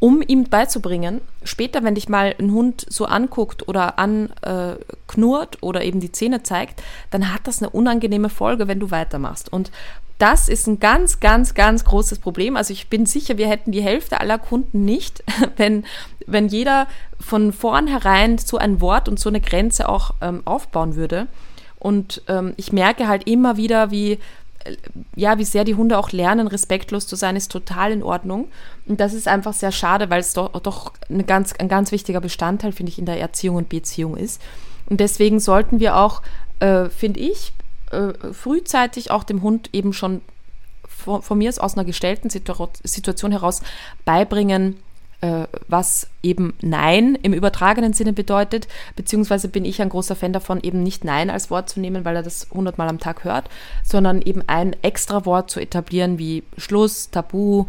um ihm beizubringen, später, wenn dich mal ein Hund so anguckt oder anknurrt äh, oder eben die Zähne zeigt, dann hat das eine unangenehme Folge, wenn du weitermachst. Und das ist ein ganz, ganz, ganz großes Problem. Also ich bin sicher, wir hätten die Hälfte aller Kunden nicht, <laughs> wenn, wenn jeder von vornherein so ein Wort und so eine Grenze auch ähm, aufbauen würde. Und ähm, ich merke halt immer wieder, wie ja, wie sehr die Hunde auch lernen, respektlos zu sein, ist total in Ordnung. Und das ist einfach sehr schade, weil es doch, doch eine ganz, ein ganz wichtiger Bestandteil, finde ich, in der Erziehung und Beziehung ist. Und deswegen sollten wir auch, äh, finde ich, äh, frühzeitig auch dem Hund eben schon von, von mir aus aus einer gestellten Situation heraus beibringen, äh, was eben Nein im übertragenen Sinne bedeutet, beziehungsweise bin ich ein großer Fan davon, eben nicht Nein als Wort zu nehmen, weil er das hundertmal am Tag hört, sondern eben ein extra Wort zu etablieren wie Schluss, Tabu,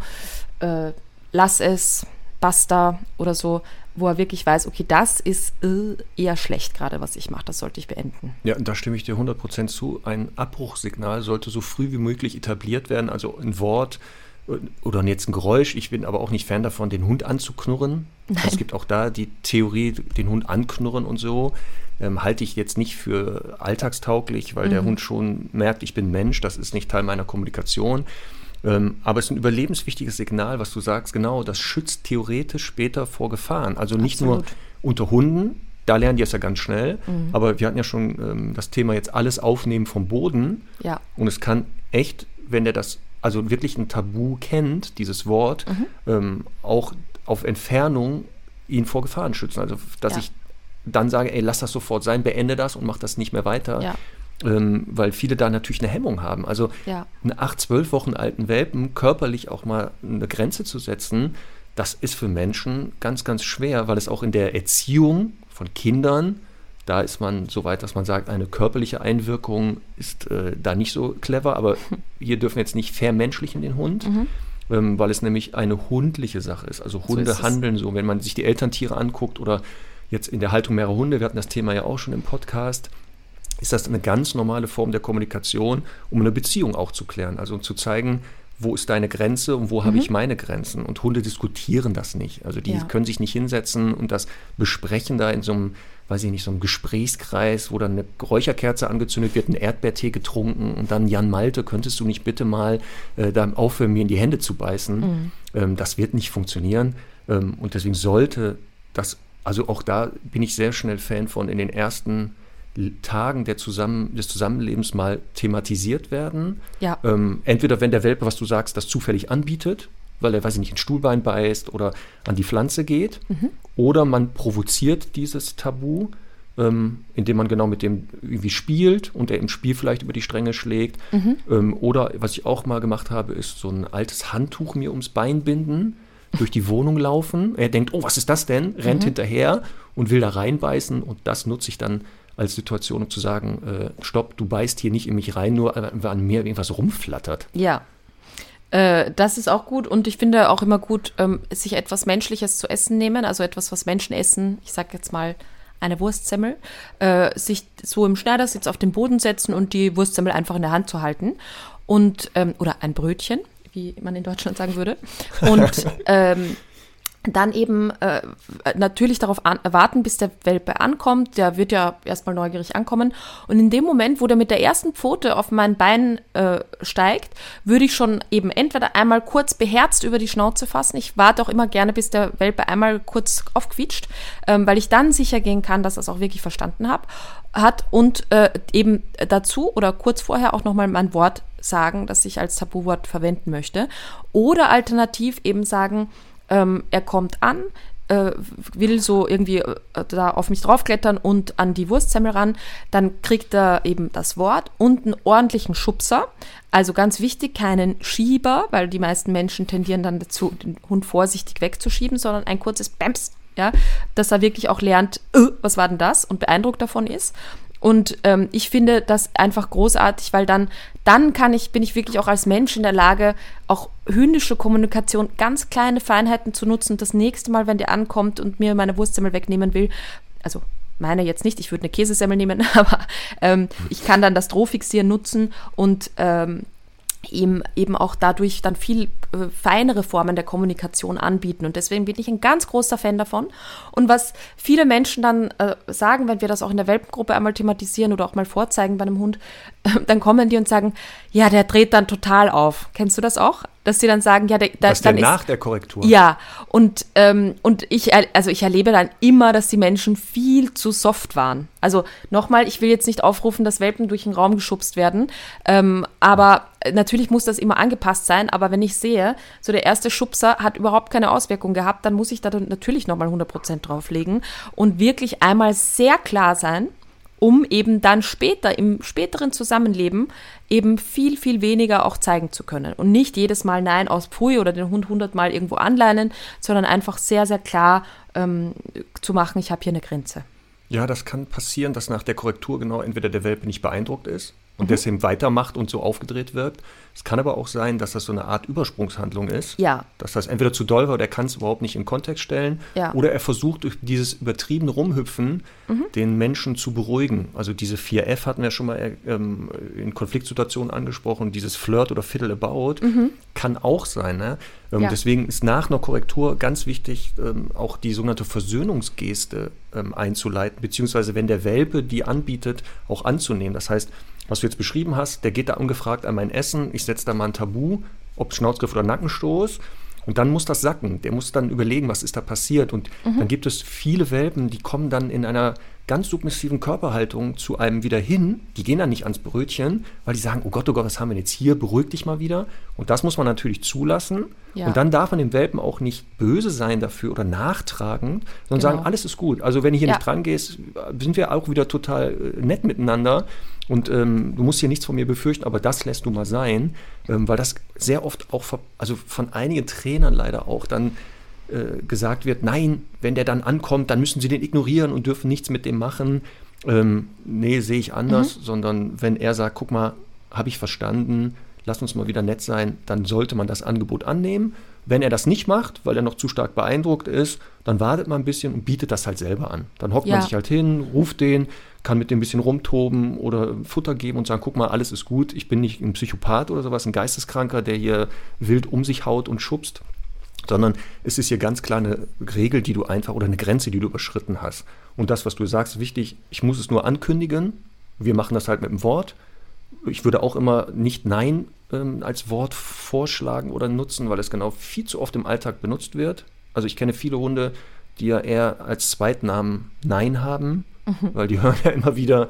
äh, lass es, basta oder so, wo er wirklich weiß, okay, das ist äh, eher schlecht gerade, was ich mache, das sollte ich beenden. Ja, da stimme ich dir 100% zu. Ein Abbruchsignal sollte so früh wie möglich etabliert werden, also ein Wort, oder jetzt ein Geräusch. Ich bin aber auch nicht Fan davon, den Hund anzuknurren. Nein. Es gibt auch da die Theorie, den Hund anknurren und so. Ähm, halte ich jetzt nicht für alltagstauglich, weil mhm. der Hund schon merkt, ich bin Mensch, das ist nicht Teil meiner Kommunikation. Ähm, aber es ist ein überlebenswichtiges Signal, was du sagst, genau, das schützt theoretisch später vor Gefahren. Also nicht Absolut. nur unter Hunden, da lernen die es ja ganz schnell, mhm. aber wir hatten ja schon ähm, das Thema jetzt alles aufnehmen vom Boden. Ja. Und es kann echt, wenn der das also wirklich ein Tabu kennt, dieses Wort, mhm. ähm, auch auf Entfernung ihn vor Gefahren schützen. Also, dass ja. ich dann sage, ey, lass das sofort sein, beende das und mach das nicht mehr weiter. Ja. Ähm, weil viele da natürlich eine Hemmung haben. Also ja. einen acht, zwölf Wochen alten Welpen körperlich auch mal eine Grenze zu setzen, das ist für Menschen ganz, ganz schwer, weil es auch in der Erziehung von Kindern da ist man so weit, dass man sagt, eine körperliche Einwirkung ist äh, da nicht so clever, aber <laughs> hier dürfen wir jetzt nicht vermenschlichen den Hund, mhm. ähm, weil es nämlich eine hundliche Sache ist. Also Hunde so handeln so. Wenn man sich die Elterntiere anguckt oder jetzt in der Haltung mehrerer Hunde, wir hatten das Thema ja auch schon im Podcast, ist das eine ganz normale Form der Kommunikation, um eine Beziehung auch zu klären. Also um zu zeigen, wo ist deine Grenze und wo mhm. habe ich meine Grenzen. Und Hunde diskutieren das nicht. Also die ja. können sich nicht hinsetzen und das besprechen da in so einem weiß ich nicht, so einem Gesprächskreis, wo dann eine Räucherkerze angezündet wird, ein Erdbeertee getrunken und dann Jan Malte, könntest du nicht bitte mal äh, da aufhören, mir in die Hände zu beißen? Mhm. Ähm, das wird nicht funktionieren. Ähm, und deswegen sollte das, also auch da bin ich sehr schnell Fan von, in den ersten Tagen Zusammen des Zusammenlebens mal thematisiert werden. Ja. Ähm, entweder wenn der Welpe, was du sagst, das zufällig anbietet, weil er, weiß ich nicht, ein Stuhlbein beißt oder an die Pflanze geht. Mhm. Oder man provoziert dieses Tabu, ähm, indem man genau mit dem irgendwie spielt und er im Spiel vielleicht über die Stränge schlägt. Mhm. Ähm, oder was ich auch mal gemacht habe, ist so ein altes Handtuch mir ums Bein binden, durch die Wohnung laufen. Er denkt, oh, was ist das denn? Rennt mhm. hinterher und will da reinbeißen und das nutze ich dann als Situation, um zu sagen, äh, stopp, du beißt hier nicht in mich rein, nur weil an mir irgendwas rumflattert. Ja, äh, das ist auch gut und ich finde auch immer gut, ähm, sich etwas Menschliches zu essen nehmen, also etwas, was Menschen essen. Ich sage jetzt mal eine Wurstsemmel, äh, sich so im Schneidersitz auf den Boden setzen und die Wurstsemmel einfach in der Hand zu halten und ähm, oder ein Brötchen, wie man in Deutschland sagen würde und <laughs> ähm, dann eben äh, natürlich darauf an, warten, bis der Welpe ankommt. Der wird ja erstmal neugierig ankommen. Und in dem Moment, wo der mit der ersten Pfote auf mein Bein äh, steigt, würde ich schon eben entweder einmal kurz beherzt über die Schnauze fassen. Ich warte auch immer gerne, bis der Welpe einmal kurz aufquietscht, ähm, weil ich dann sicher gehen kann, dass er es auch wirklich verstanden hab, hat. Und äh, eben dazu oder kurz vorher auch nochmal mein Wort sagen, das ich als Tabuwort verwenden möchte. Oder alternativ eben sagen, ähm, er kommt an, äh, will so irgendwie äh, da auf mich draufklettern und an die Wurstsemmel ran, dann kriegt er eben das Wort und einen ordentlichen Schubser. Also ganz wichtig, keinen Schieber, weil die meisten Menschen tendieren dann dazu, den Hund vorsichtig wegzuschieben, sondern ein kurzes Bams, ja, dass er wirklich auch lernt, äh, was war denn das und beeindruckt davon ist. Und ähm, ich finde das einfach großartig, weil dann, dann kann ich, bin ich wirklich auch als Mensch in der Lage, auch hündische Kommunikation, ganz kleine Feinheiten zu nutzen. Das nächste Mal, wenn der ankommt und mir meine Wurstsemmel wegnehmen will, also meine jetzt nicht, ich würde eine Käsesemmel nehmen, <laughs> aber ähm, ich kann dann das Drohfixieren nutzen und ähm, ihm eben auch dadurch dann viel äh, feinere Formen der Kommunikation anbieten. Und deswegen bin ich ein ganz großer Fan davon. Und was viele Menschen dann äh, sagen, wenn wir das auch in der Welpengruppe einmal thematisieren oder auch mal vorzeigen bei einem Hund, äh, <laughs> dann kommen die und sagen, ja, der dreht dann total auf. Kennst du das auch? Dass sie dann sagen, ja, da, Was dann denn nach der Korrektur. Ja, und, ähm, und ich, also ich erlebe dann immer, dass die Menschen viel zu soft waren. Also nochmal, ich will jetzt nicht aufrufen, dass Welpen durch den Raum geschubst werden, ähm, aber natürlich muss das immer angepasst sein, aber wenn ich sehe, so der erste Schubser hat überhaupt keine Auswirkung gehabt, dann muss ich da natürlich nochmal 100% drauflegen und wirklich einmal sehr klar sein, um eben dann später, im späteren Zusammenleben, eben viel, viel weniger auch zeigen zu können. Und nicht jedes Mal Nein aus Pfui oder den Hund hundertmal irgendwo anleinen, sondern einfach sehr, sehr klar ähm, zu machen, ich habe hier eine Grenze. Ja, das kann passieren, dass nach der Korrektur genau entweder der Welpe nicht beeindruckt ist und mhm. deswegen weitermacht und so aufgedreht wirkt. Es kann aber auch sein, dass das so eine Art Übersprungshandlung ist. Ja. Dass das entweder zu doll war oder er kann es überhaupt nicht in Kontext stellen. Ja. Oder er versucht durch dieses übertriebene Rumhüpfen mhm. den Menschen zu beruhigen. Also diese 4F hatten wir schon mal ähm, in Konfliktsituationen angesprochen. Dieses Flirt oder Fiddle About mhm. kann auch sein. Ne? Ähm, ja. Deswegen ist nach einer Korrektur ganz wichtig, ähm, auch die sogenannte Versöhnungsgeste ähm, einzuleiten, beziehungsweise wenn der Welpe die anbietet, auch anzunehmen. Das heißt, was du jetzt beschrieben hast, der geht da ungefragt an mein Essen, ich setze da mal ein Tabu, ob Schnauzgriff oder Nackenstoß. Und dann muss das sacken. Der muss dann überlegen, was ist da passiert. Und mhm. dann gibt es viele Welpen, die kommen dann in einer ganz submissiven Körperhaltung zu einem wieder hin. Die gehen dann nicht ans Brötchen, weil die sagen, oh Gott, oh Gott, was haben wir jetzt hier? Beruhig dich mal wieder. Und das muss man natürlich zulassen. Ja. Und dann darf man dem Welpen auch nicht böse sein dafür oder nachtragend, sondern genau. sagen, alles ist gut. Also wenn ich hier ja. nicht dran gehst, sind wir auch wieder total äh, nett miteinander. Und ähm, du musst hier nichts von mir befürchten, aber das lässt du mal sein, ähm, weil das sehr oft auch, also von einigen Trainern leider auch dann äh, gesagt wird, nein, wenn der dann ankommt, dann müssen sie den ignorieren und dürfen nichts mit dem machen. Ähm, nee, sehe ich anders, mhm. sondern wenn er sagt, guck mal, habe ich verstanden, lass uns mal wieder nett sein, dann sollte man das Angebot annehmen. Wenn er das nicht macht, weil er noch zu stark beeindruckt ist, dann wartet man ein bisschen und bietet das halt selber an. Dann hockt ja. man sich halt hin, ruft den, kann mit dem ein bisschen rumtoben oder Futter geben und sagen, guck mal, alles ist gut, ich bin nicht ein Psychopath oder sowas, ein Geisteskranker, der hier wild um sich haut und schubst, sondern es ist hier ganz klar eine Regel, die du einfach oder eine Grenze, die du überschritten hast. Und das, was du sagst, ist wichtig, ich muss es nur ankündigen, wir machen das halt mit dem Wort. Ich würde auch immer nicht Nein ähm, als Wort vorschlagen oder nutzen, weil es genau viel zu oft im Alltag benutzt wird. Also ich kenne viele Hunde, die ja eher als Zweitnamen Nein haben, mhm. weil die hören ja immer wieder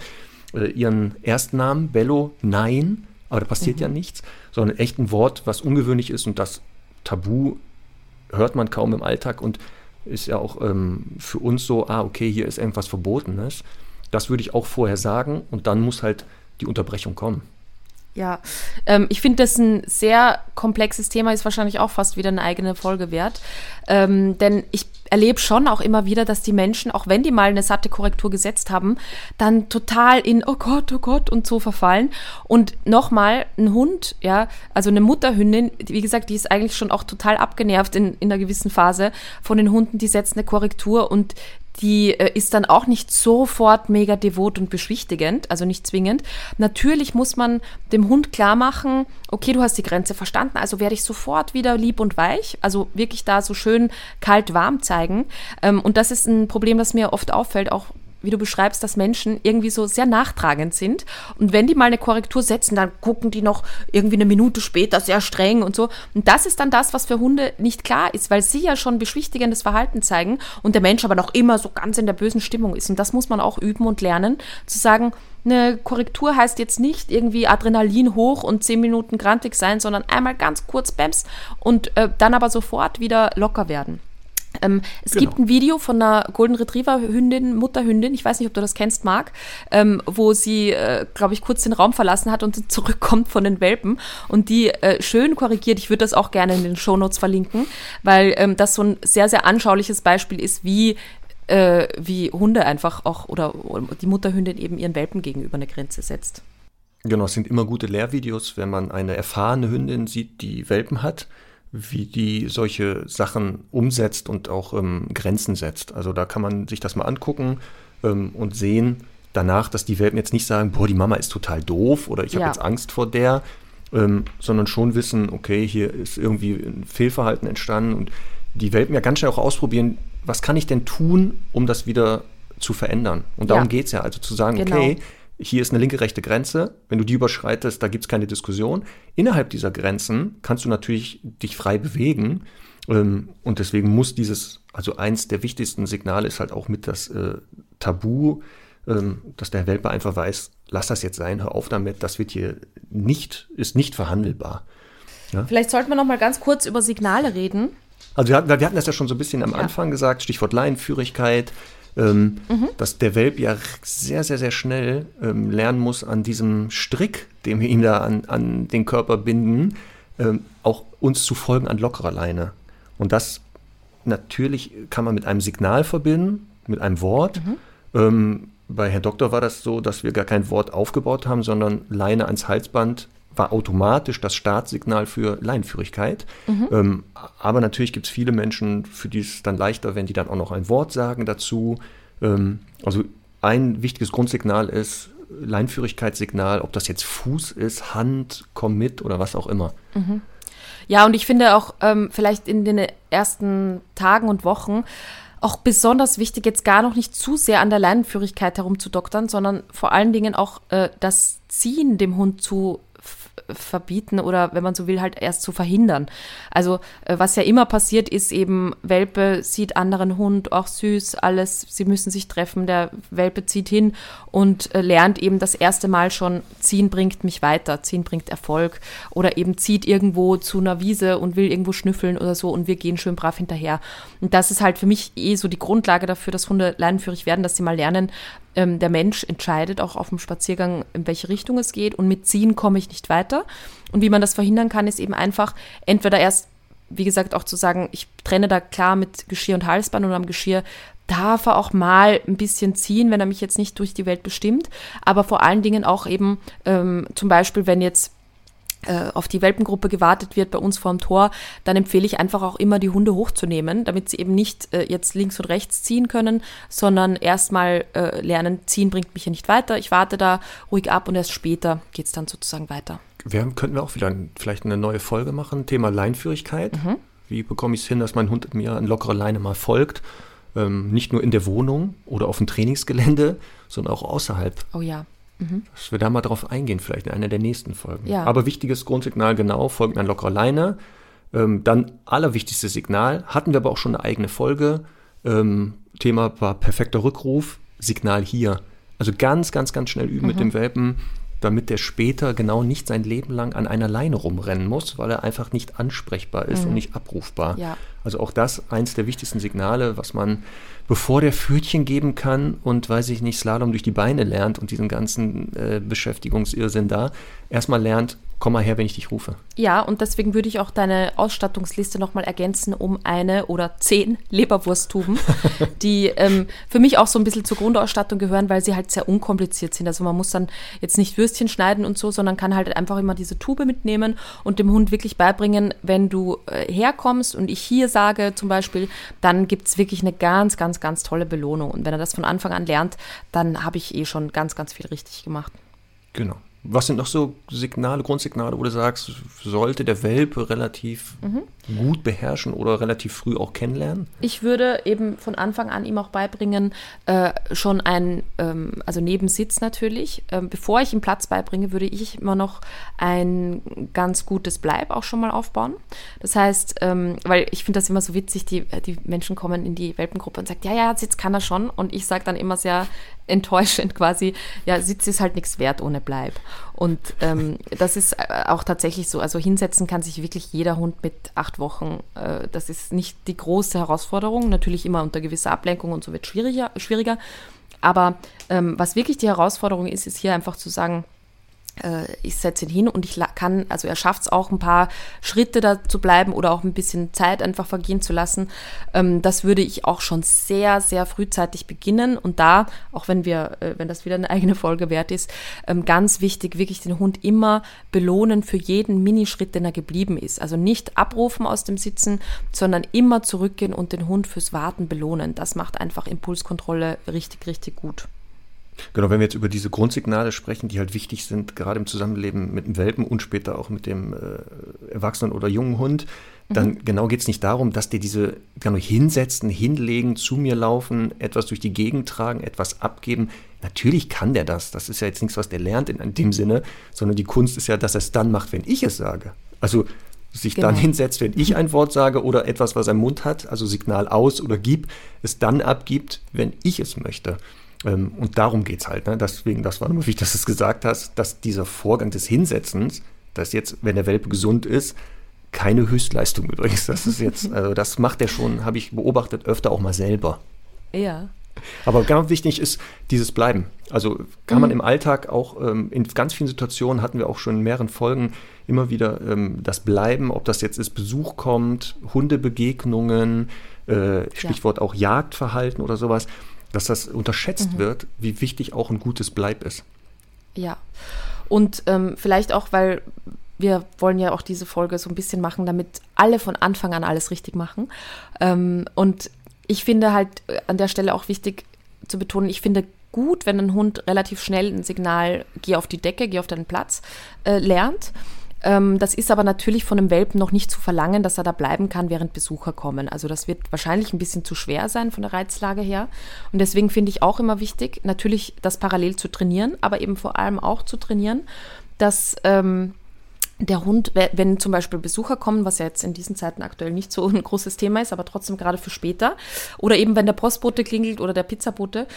äh, ihren Erstnamen, Bello, Nein, aber da passiert mhm. ja nichts, sondern echt ein Wort, was ungewöhnlich ist und das Tabu hört man kaum im Alltag und ist ja auch ähm, für uns so, ah, okay, hier ist irgendwas Verbotenes. Das würde ich auch vorher sagen und dann muss halt die Unterbrechung kommen. Ja, ähm, ich finde das ein sehr komplexes Thema, ist wahrscheinlich auch fast wieder eine eigene Folge wert. Ähm, denn ich erlebe schon auch immer wieder, dass die Menschen, auch wenn die mal eine satte Korrektur gesetzt haben, dann total in Oh Gott, oh Gott und so verfallen. Und nochmal, ein Hund, ja, also eine Mutterhündin, wie gesagt, die ist eigentlich schon auch total abgenervt in, in einer gewissen Phase von den Hunden, die setzen eine Korrektur und die äh, ist dann auch nicht sofort mega devot und beschwichtigend, also nicht zwingend. Natürlich muss man dem Hund klar machen, okay, du hast die Grenze verstanden, also werde ich sofort wieder lieb und weich, also wirklich da so schön kalt-warm zeigen. Ähm, und das ist ein Problem, das mir oft auffällt, auch wie du beschreibst, dass Menschen irgendwie so sehr nachtragend sind. Und wenn die mal eine Korrektur setzen, dann gucken die noch irgendwie eine Minute später sehr streng und so. Und das ist dann das, was für Hunde nicht klar ist, weil sie ja schon beschwichtigendes Verhalten zeigen und der Mensch aber noch immer so ganz in der bösen Stimmung ist. Und das muss man auch üben und lernen, zu sagen, eine Korrektur heißt jetzt nicht irgendwie Adrenalin hoch und zehn Minuten grantig sein, sondern einmal ganz kurz Bams und äh, dann aber sofort wieder locker werden. Ähm, es genau. gibt ein Video von einer Golden Retriever Hündin, Mutterhündin, ich weiß nicht, ob du das kennst, Marc, ähm, wo sie, äh, glaube ich, kurz den Raum verlassen hat und <laughs> zurückkommt von den Welpen und die äh, schön korrigiert. Ich würde das auch gerne in den Shownotes verlinken, weil ähm, das so ein sehr, sehr anschauliches Beispiel ist, wie äh, wie Hunde einfach auch oder, oder die Mutterhündin eben ihren Welpen gegenüber eine Grenze setzt. Genau, es sind immer gute Lehrvideos, wenn man eine erfahrene Hündin sieht, die Welpen hat wie die solche Sachen umsetzt und auch ähm, Grenzen setzt. Also da kann man sich das mal angucken ähm, und sehen danach, dass die Welpen jetzt nicht sagen, boah, die Mama ist total doof oder ich ja. habe jetzt Angst vor der, ähm, sondern schon wissen, okay, hier ist irgendwie ein Fehlverhalten entstanden und die Welpen ja ganz schnell auch ausprobieren, was kann ich denn tun, um das wieder zu verändern. Und darum ja. geht es ja. Also zu sagen, genau. okay, hier ist eine linke rechte Grenze. Wenn du die überschreitest, da gibt es keine Diskussion. Innerhalb dieser Grenzen kannst du natürlich dich frei bewegen. Ähm, und deswegen muss dieses, also eins der wichtigsten Signale ist halt auch mit das äh, Tabu, ähm, dass der Welpe einfach weiß, lass das jetzt sein, hör auf damit, das wird hier nicht, ist nicht verhandelbar. Ja? Vielleicht sollten wir noch mal ganz kurz über Signale reden. Also wir hatten, wir hatten das ja schon so ein bisschen am ja. Anfang gesagt, Stichwort Leinenführigkeit, ähm, mhm. dass der Welp ja sehr, sehr, sehr schnell ähm, lernen muss, an diesem Strick, den wir ihm da an, an den Körper binden, ähm, auch uns zu folgen an lockerer Leine. Und das natürlich kann man mit einem Signal verbinden, mit einem Wort. Mhm. Ähm, bei Herr Doktor war das so, dass wir gar kein Wort aufgebaut haben, sondern Leine ans Halsband war automatisch das Startsignal für Leinenführigkeit. Mhm. Ähm, aber natürlich gibt es viele Menschen, für die es dann leichter, wenn die dann auch noch ein Wort sagen dazu. Ähm, also ein wichtiges Grundsignal ist Leinführigkeitssignal, ob das jetzt Fuß ist, Hand, komm mit oder was auch immer. Mhm. Ja, und ich finde auch ähm, vielleicht in den ersten Tagen und Wochen auch besonders wichtig, jetzt gar noch nicht zu sehr an der Leinenführigkeit herumzudoktern, sondern vor allen Dingen auch äh, das Ziehen dem Hund zu verbieten oder wenn man so will, halt erst zu verhindern. Also äh, was ja immer passiert ist eben, Welpe sieht anderen Hund, auch süß, alles, sie müssen sich treffen, der Welpe zieht hin und äh, lernt eben das erste Mal schon, ziehen bringt mich weiter, ziehen bringt Erfolg oder eben zieht irgendwo zu einer Wiese und will irgendwo schnüffeln oder so und wir gehen schön brav hinterher. Und das ist halt für mich eh so die Grundlage dafür, dass Hunde leinenführig werden, dass sie mal lernen, ähm, der Mensch entscheidet auch auf dem Spaziergang, in welche Richtung es geht und mit Ziehen komme ich nicht weiter. Und wie man das verhindern kann, ist eben einfach entweder erst, wie gesagt, auch zu sagen, ich trenne da klar mit Geschirr und Halsband und am Geschirr darf er auch mal ein bisschen ziehen, wenn er mich jetzt nicht durch die Welt bestimmt. Aber vor allen Dingen auch eben ähm, zum Beispiel, wenn jetzt auf die Welpengruppe gewartet wird bei uns vorm Tor, dann empfehle ich einfach auch immer die Hunde hochzunehmen, damit sie eben nicht äh, jetzt links und rechts ziehen können, sondern erstmal äh, lernen, ziehen bringt mich ja nicht weiter. Ich warte da ruhig ab und erst später geht es dann sozusagen weiter. Wir könnten wir auch wieder vielleicht eine neue Folge machen, Thema Leinführigkeit. Mhm. Wie bekomme ich es hin, dass mein Hund mir an lockerer Leine mal folgt? Ähm, nicht nur in der Wohnung oder auf dem Trainingsgelände, sondern auch außerhalb. Oh ja. Mhm. Dass wir da mal drauf eingehen, vielleicht in einer der nächsten Folgen. Ja. Aber wichtiges Grundsignal, genau, folgt ein lockerer Leine. Ähm, dann allerwichtigstes Signal, hatten wir aber auch schon eine eigene Folge. Ähm, Thema war perfekter Rückruf, Signal hier. Also ganz, ganz, ganz schnell üben mhm. mit dem Welpen, damit der später genau nicht sein Leben lang an einer Leine rumrennen muss, weil er einfach nicht ansprechbar ist mhm. und nicht abrufbar. Ja. Also auch das eins der wichtigsten Signale, was man bevor der Pfötchen geben kann und, weiß ich nicht, Slalom durch die Beine lernt und diesen ganzen äh, Beschäftigungsirrsinn da, erstmal lernt, komm mal her, wenn ich dich rufe. Ja, und deswegen würde ich auch deine Ausstattungsliste nochmal ergänzen um eine oder zehn Leberwursttuben, <laughs> die ähm, für mich auch so ein bisschen zur Grundausstattung gehören, weil sie halt sehr unkompliziert sind. Also man muss dann jetzt nicht Würstchen schneiden und so, sondern kann halt einfach immer diese Tube mitnehmen und dem Hund wirklich beibringen, wenn du äh, herkommst und ich hier sage zum Beispiel, dann gibt es wirklich eine ganz, ganz, ganz tolle Belohnung. Und wenn er das von Anfang an lernt, dann habe ich eh schon ganz, ganz viel richtig gemacht. Genau. Was sind noch so Signale, Grundsignale, wo du sagst, sollte der Welpe relativ mhm. gut beherrschen oder relativ früh auch kennenlernen? Ich würde eben von Anfang an ihm auch beibringen, äh, schon ein, ähm, also Nebensitz natürlich. Ähm, bevor ich ihm Platz beibringe, würde ich immer noch ein ganz gutes Bleib auch schon mal aufbauen. Das heißt, ähm, weil ich finde das immer so witzig, die, die Menschen kommen in die Welpengruppe und sagen, ja, ja, Sitz kann er schon. Und ich sage dann immer sehr enttäuschend quasi, ja, Sitz ist halt nichts wert ohne Bleib. Und ähm, das ist äh, auch tatsächlich so. Also hinsetzen kann sich wirklich jeder Hund mit acht Wochen. Äh, das ist nicht die große Herausforderung. Natürlich immer unter gewisser Ablenkung und so wird schwieriger. schwieriger. Aber ähm, was wirklich die Herausforderung ist, ist hier einfach zu sagen, ich setze ihn hin und ich kann, also er schafft es auch ein paar Schritte da zu bleiben oder auch ein bisschen Zeit einfach vergehen zu lassen. Ähm, das würde ich auch schon sehr, sehr frühzeitig beginnen und da, auch wenn wir, äh, wenn das wieder eine <laughs> eigene Folge wert ist, ähm, ganz wichtig, wirklich den Hund immer belohnen für jeden Minischritt, den er geblieben ist. Also nicht abrufen aus dem Sitzen, sondern immer zurückgehen und den Hund fürs Warten belohnen. Das macht einfach Impulskontrolle richtig, richtig gut. Genau, wenn wir jetzt über diese Grundsignale sprechen, die halt wichtig sind, gerade im Zusammenleben mit dem Welpen und später auch mit dem äh, Erwachsenen oder jungen Hund, dann mhm. genau geht es nicht darum, dass die diese genau hinsetzen, hinlegen, zu mir laufen, etwas durch die Gegend tragen, etwas abgeben. Natürlich kann der das. Das ist ja jetzt nichts, was der lernt in, in dem Sinne, sondern die Kunst ist ja, dass er es dann macht, wenn ich es sage. Also sich genau. dann hinsetzt, wenn ich ein Wort sage oder etwas, was er im Mund hat, also Signal aus oder gib, es dann abgibt, wenn ich es möchte. Ähm, und darum geht es halt. Ne? Deswegen, das war nur wichtig, dass du es gesagt hast, dass dieser Vorgang des Hinsetzens, dass jetzt, wenn der Welpe gesund ist, keine Höchstleistung übrigens. Das ist jetzt, <laughs> also das macht er schon, habe ich beobachtet, öfter auch mal selber. Ja. Aber ganz wichtig ist dieses Bleiben. Also kann man mhm. im Alltag auch ähm, in ganz vielen Situationen hatten wir auch schon in mehreren Folgen immer wieder ähm, das Bleiben, ob das jetzt ist Besuch kommt, Hundebegegnungen, äh, Stichwort ja. auch Jagdverhalten oder sowas dass das unterschätzt mhm. wird, wie wichtig auch ein gutes Bleib ist. Ja, und ähm, vielleicht auch, weil wir wollen ja auch diese Folge so ein bisschen machen, damit alle von Anfang an alles richtig machen. Ähm, und ich finde halt äh, an der Stelle auch wichtig zu betonen, ich finde gut, wenn ein Hund relativ schnell ein Signal, geh auf die Decke, geh auf deinen Platz, äh, lernt. Ähm, das ist aber natürlich von einem Welpen noch nicht zu verlangen, dass er da bleiben kann, während Besucher kommen. Also das wird wahrscheinlich ein bisschen zu schwer sein von der Reizlage her. Und deswegen finde ich auch immer wichtig, natürlich das parallel zu trainieren, aber eben vor allem auch zu trainieren, dass ähm, der Hund, wenn zum Beispiel Besucher kommen, was ja jetzt in diesen Zeiten aktuell nicht so ein großes Thema ist, aber trotzdem gerade für später, oder eben wenn der Postbote klingelt oder der Pizzabote,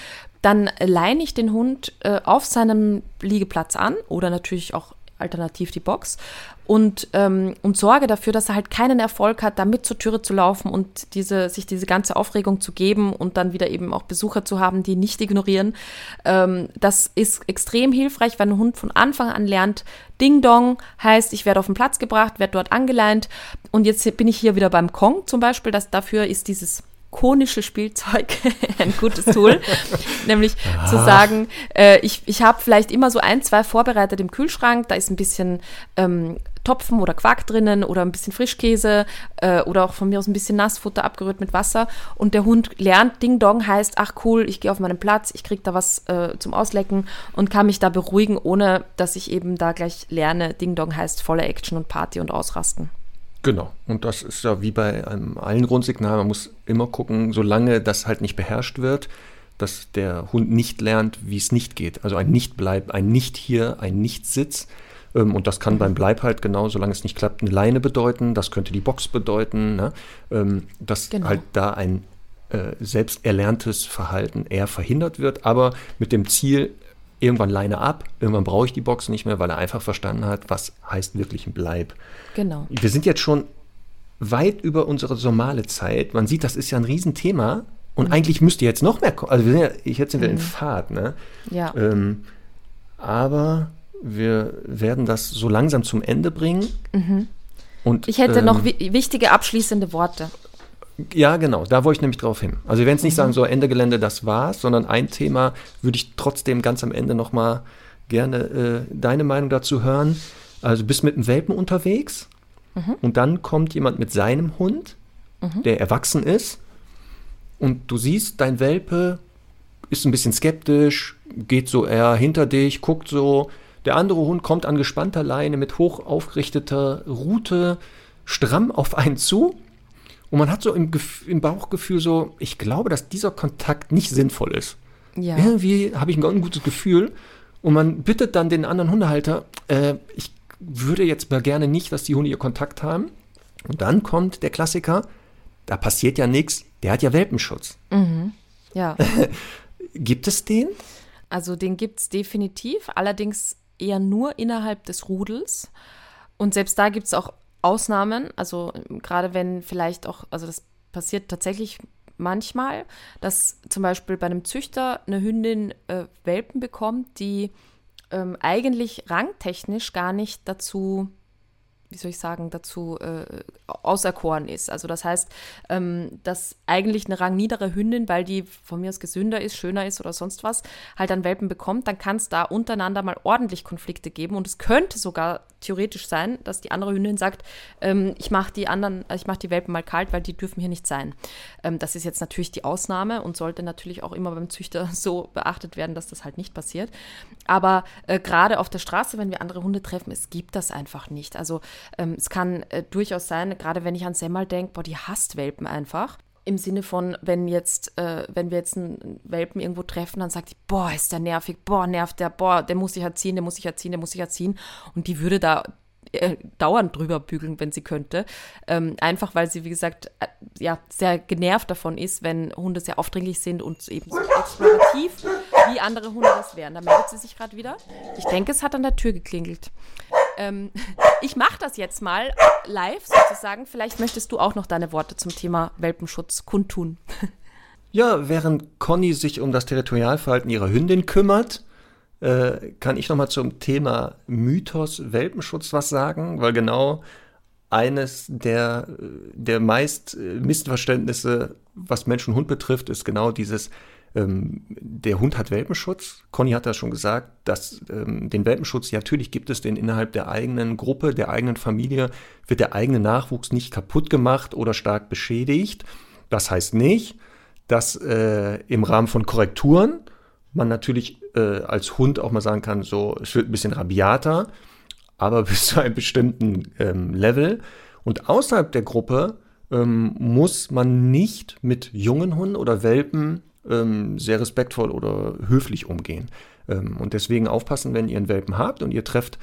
dann leine ich den Hund äh, auf seinem Liegeplatz an oder natürlich auch alternativ die Box und, ähm, und sorge dafür, dass er halt keinen Erfolg hat, da mit zur Türe zu laufen und diese, sich diese ganze Aufregung zu geben und dann wieder eben auch Besucher zu haben, die nicht ignorieren. Ähm, das ist extrem hilfreich, wenn ein Hund von Anfang an lernt, Ding Dong heißt, ich werde auf den Platz gebracht, werde dort angeleint und jetzt bin ich hier wieder beim Kong zum Beispiel, dass dafür ist dieses konische Spielzeug <laughs> ein gutes Tool. <laughs> Nämlich Aha. zu sagen, äh, ich, ich habe vielleicht immer so ein, zwei vorbereitet im Kühlschrank, da ist ein bisschen ähm, Topfen oder Quark drinnen oder ein bisschen Frischkäse äh, oder auch von mir aus ein bisschen Nassfutter abgerührt mit Wasser und der Hund lernt, Ding Dong heißt, ach cool, ich gehe auf meinen Platz, ich kriege da was äh, zum Auslecken und kann mich da beruhigen, ohne dass ich eben da gleich lerne, Ding Dong heißt volle Action und Party und Ausrasten. Genau. Und das ist ja wie bei einem allen Grundsignal. Man muss immer gucken, solange das halt nicht beherrscht wird, dass der Hund nicht lernt, wie es nicht geht. Also ein Nicht-Bleib, ein Nicht-Hier, ein Nicht-Sitz. Ähm, und das kann beim Bleib halt genau, solange es nicht klappt, eine Leine bedeuten. Das könnte die Box bedeuten. Ne? Ähm, dass genau. halt da ein äh, selbst erlerntes Verhalten eher verhindert wird, aber mit dem Ziel, irgendwann Leine ab, irgendwann brauche ich die Box nicht mehr, weil er einfach verstanden hat, was heißt wirklich ein Bleib. Genau. Wir sind jetzt schon weit über unsere normale Zeit. Man sieht, das ist ja ein Riesenthema und mhm. eigentlich müsste jetzt noch mehr kommen. Also wir sind ja, jetzt sind wir mhm. in Fahrt, ne? Ja. Ähm, aber wir werden das so langsam zum Ende bringen. Mhm. Und, ich hätte ähm, noch wichtige abschließende Worte. Ja, genau, da wollte ich nämlich drauf hin. Also wir werden jetzt nicht mhm. sagen, so Ende Gelände, das war's, sondern ein Thema würde ich trotzdem ganz am Ende nochmal gerne äh, deine Meinung dazu hören. Also du bist mit einem Welpen unterwegs mhm. und dann kommt jemand mit seinem Hund, mhm. der erwachsen ist und du siehst, dein Welpe ist ein bisschen skeptisch, geht so eher hinter dich, guckt so. Der andere Hund kommt an gespannter Leine mit hoch aufgerichteter Rute stramm auf einen zu. Und man hat so im, im Bauchgefühl so, ich glaube, dass dieser Kontakt nicht sinnvoll ist. Ja. Irgendwie habe ich ein ganz gutes Gefühl. Und man bittet dann den anderen Hundehalter, äh, ich würde jetzt mal gerne nicht, dass die Hunde ihr Kontakt haben. Und dann kommt der Klassiker, da passiert ja nichts, der hat ja Welpenschutz. Mhm. Ja. <laughs> gibt es den? Also den gibt es definitiv, allerdings eher nur innerhalb des Rudels. Und selbst da gibt es auch Ausnahmen. Also gerade wenn vielleicht auch, also das passiert tatsächlich manchmal, dass zum Beispiel bei einem Züchter eine Hündin äh, Welpen bekommt, die ähm, eigentlich rangtechnisch gar nicht dazu wie soll ich sagen, dazu äh, auserkoren ist. Also das heißt, ähm, dass eigentlich eine rangniedere Hündin, weil die von mir aus gesünder ist, schöner ist oder sonst was, halt dann Welpen bekommt, dann kann es da untereinander mal ordentlich Konflikte geben. Und es könnte sogar theoretisch sein, dass die andere Hündin sagt, ähm, ich mache die anderen, ich mache die Welpen mal kalt, weil die dürfen hier nicht sein. Ähm, das ist jetzt natürlich die Ausnahme und sollte natürlich auch immer beim Züchter <laughs> so beachtet werden, dass das halt nicht passiert. Aber äh, gerade auf der Straße, wenn wir andere Hunde treffen, es gibt das einfach nicht. Also ähm, es kann äh, durchaus sein, gerade wenn ich an Semmel denke, boah, die hasst Welpen einfach im Sinne von, wenn jetzt, äh, wenn wir jetzt einen Welpen irgendwo treffen, dann sagt die, boah, ist der nervig, boah, nervt der, boah, der muss sich erziehen, der muss sich erziehen, der muss sich erziehen. Und die würde da äh, dauernd drüber bügeln, wenn sie könnte. Ähm, einfach weil sie, wie gesagt, äh, ja, sehr genervt davon ist, wenn Hunde sehr aufdringlich sind und eben so explorativ, wie andere Hunde das wären. Da meldet sie sich gerade wieder. Ich denke, es hat an der Tür geklingelt. Ähm, <laughs> ich mache das jetzt mal live sozusagen. Vielleicht möchtest du auch noch deine Worte zum Thema Welpenschutz kundtun. Ja, während Conny sich um das Territorialverhalten ihrer Hündin kümmert, äh, kann ich noch mal zum Thema Mythos Welpenschutz was sagen, weil genau eines der, der meist äh, Missverständnisse, was Mensch und Hund betrifft, ist genau dieses, ähm, der Hund hat Welpenschutz. Conny hat das schon gesagt, dass ähm, den Welpenschutz, ja, natürlich gibt es den innerhalb der eigenen Gruppe, der eigenen Familie, wird der eigene Nachwuchs nicht kaputt gemacht oder stark beschädigt. Das heißt nicht, dass äh, im Rahmen von Korrekturen man natürlich äh, als Hund auch mal sagen kann, so, es wird ein bisschen rabiater, aber <laughs> bis zu einem bestimmten ähm, Level. Und außerhalb der Gruppe ähm, muss man nicht mit jungen Hunden oder Welpen ähm, sehr respektvoll oder höflich umgehen. Ähm, und deswegen aufpassen, wenn ihr einen Welpen habt und ihr trefft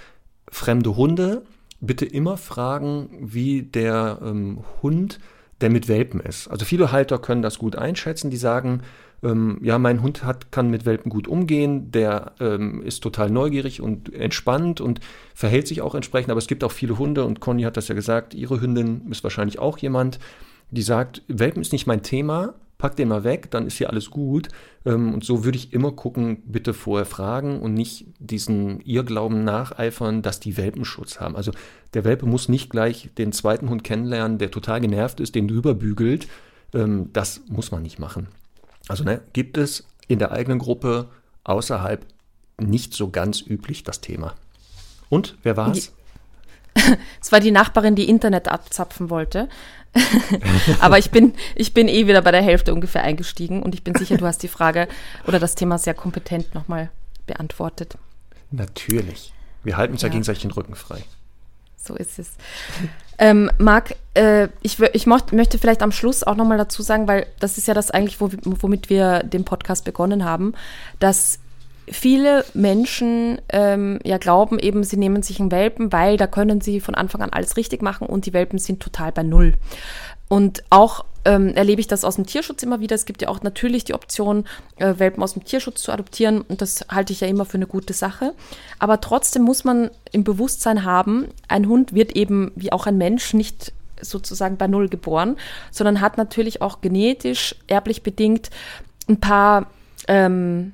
fremde Hunde, bitte immer fragen, wie der ähm, Hund, der mit Welpen ist. Also viele Halter können das gut einschätzen, die sagen, ähm, ja, mein Hund hat, kann mit Welpen gut umgehen, der ähm, ist total neugierig und entspannt und verhält sich auch entsprechend, aber es gibt auch viele Hunde und Conny hat das ja gesagt, ihre Hündin ist wahrscheinlich auch jemand, die sagt, Welpen ist nicht mein Thema, pack den mal weg, dann ist hier alles gut. Ähm, und so würde ich immer gucken, bitte vorher fragen und nicht diesen Irrglauben nacheifern, dass die Welpenschutz haben. Also der Welpe muss nicht gleich den zweiten Hund kennenlernen, der total genervt ist, den drüber bügelt. Ähm, das muss man nicht machen. Also ne, gibt es in der eigenen Gruppe außerhalb nicht so ganz üblich das Thema. Und wer war es? <laughs> Es war die Nachbarin, die Internet abzapfen wollte. <laughs> Aber ich bin, ich bin eh wieder bei der Hälfte ungefähr eingestiegen und ich bin sicher, du hast die Frage oder das Thema sehr kompetent nochmal beantwortet. Natürlich. Wir halten uns ja, ja gegenseitig den Rücken frei. So ist es. Ähm, Marc, äh, ich, ich möchte vielleicht am Schluss auch nochmal dazu sagen, weil das ist ja das eigentlich, womit wir den Podcast begonnen haben, dass viele Menschen ähm, ja glauben eben, sie nehmen sich einen Welpen, weil da können sie von Anfang an alles richtig machen und die Welpen sind total bei Null. Und auch ähm, erlebe ich das aus dem Tierschutz immer wieder. Es gibt ja auch natürlich die Option, äh, Welpen aus dem Tierschutz zu adoptieren und das halte ich ja immer für eine gute Sache. Aber trotzdem muss man im Bewusstsein haben, ein Hund wird eben wie auch ein Mensch nicht sozusagen bei Null geboren, sondern hat natürlich auch genetisch, erblich bedingt ein paar ähm,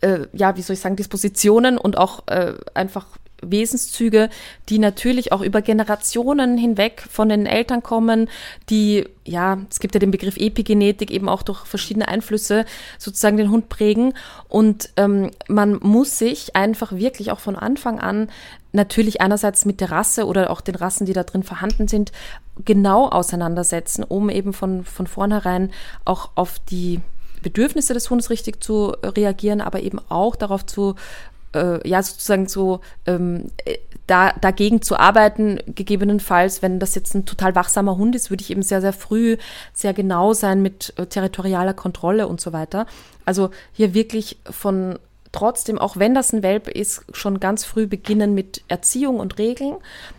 äh, ja, wie soll ich sagen, Dispositionen und auch äh, einfach Wesenszüge, die natürlich auch über Generationen hinweg von den Eltern kommen, die, ja, es gibt ja den Begriff Epigenetik, eben auch durch verschiedene Einflüsse sozusagen den Hund prägen. Und ähm, man muss sich einfach wirklich auch von Anfang an natürlich einerseits mit der Rasse oder auch den Rassen, die da drin vorhanden sind, genau auseinandersetzen, um eben von, von vornherein auch auf die Bedürfnisse des Hundes richtig zu reagieren, aber eben auch darauf zu äh, ja sozusagen so ähm, äh, da, dagegen zu arbeiten, gegebenenfalls, wenn das jetzt ein total wachsamer Hund ist, würde ich eben sehr, sehr früh sehr genau sein mit äh, territorialer Kontrolle und so weiter. Also hier wirklich von trotzdem, auch wenn das ein Welpe ist, schon ganz früh beginnen mit Erziehung und Regeln,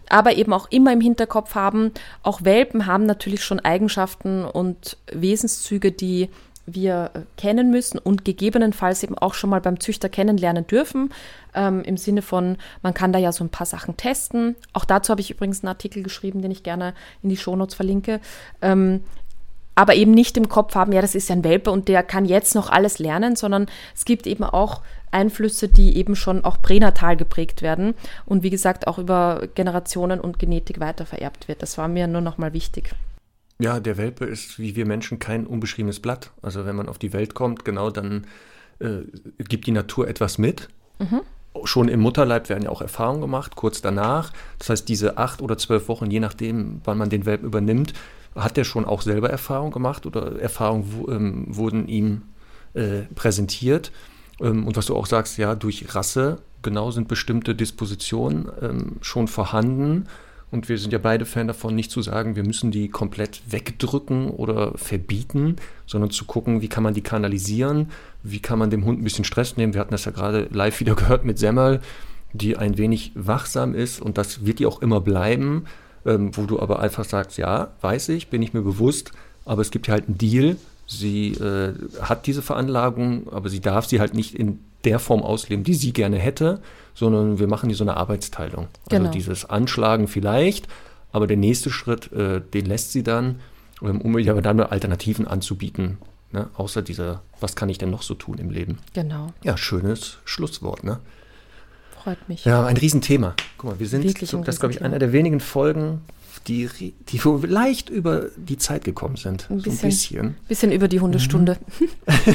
aber eben auch immer im Hinterkopf haben, auch Welpen haben natürlich schon Eigenschaften und Wesenszüge, die wir äh, kennen müssen und gegebenenfalls eben auch schon mal beim Züchter kennenlernen dürfen. Ähm, Im Sinne von, man kann da ja so ein paar Sachen testen. Auch dazu habe ich übrigens einen Artikel geschrieben, den ich gerne in die Shownotes verlinke. Ähm, aber eben nicht im Kopf haben, ja, das ist ja ein Welpe und der kann jetzt noch alles lernen, sondern es gibt eben auch Einflüsse, die eben schon auch pränatal geprägt werden und wie gesagt auch über Generationen und Genetik weitervererbt wird. Das war mir nur noch mal wichtig. Ja, der Welpe ist wie wir Menschen kein unbeschriebenes Blatt. Also wenn man auf die Welt kommt, genau, dann äh, gibt die Natur etwas mit. Mhm. Schon im Mutterleib werden ja auch Erfahrungen gemacht, kurz danach. Das heißt, diese acht oder zwölf Wochen, je nachdem, wann man den Welpen übernimmt, hat er schon auch selber Erfahrung gemacht oder Erfahrungen ähm, wurden ihm äh, präsentiert. Ähm, und was du auch sagst, ja, durch Rasse genau sind bestimmte Dispositionen ähm, schon vorhanden und wir sind ja beide Fan davon, nicht zu sagen, wir müssen die komplett wegdrücken oder verbieten, sondern zu gucken, wie kann man die kanalisieren, wie kann man dem Hund ein bisschen Stress nehmen. Wir hatten das ja gerade live wieder <laughs> gehört mit Semmel, die ein wenig wachsam ist und das wird die auch immer bleiben, ähm, wo du aber einfach sagst, ja, weiß ich, bin ich mir bewusst, aber es gibt ja halt einen Deal. Sie äh, hat diese Veranlagung, aber sie darf sie halt nicht in der Form ausleben, die sie gerne hätte sondern wir machen hier so eine Arbeitsteilung. Also genau. Also dieses Anschlagen vielleicht, aber der nächste Schritt, äh, den lässt sie dann, um ihr aber dann Alternativen anzubieten. Ne? Außer dieser, was kann ich denn noch so tun im Leben? Genau. Ja, schönes Schlusswort, ne? Freut mich. Ja, ein Riesenthema. Guck mal, wir sind, so, das ist, glaube ich, einer der wenigen Folgen, die, die leicht über die Zeit gekommen sind. Ein bisschen, so ein bisschen. bisschen über die Hundestunde.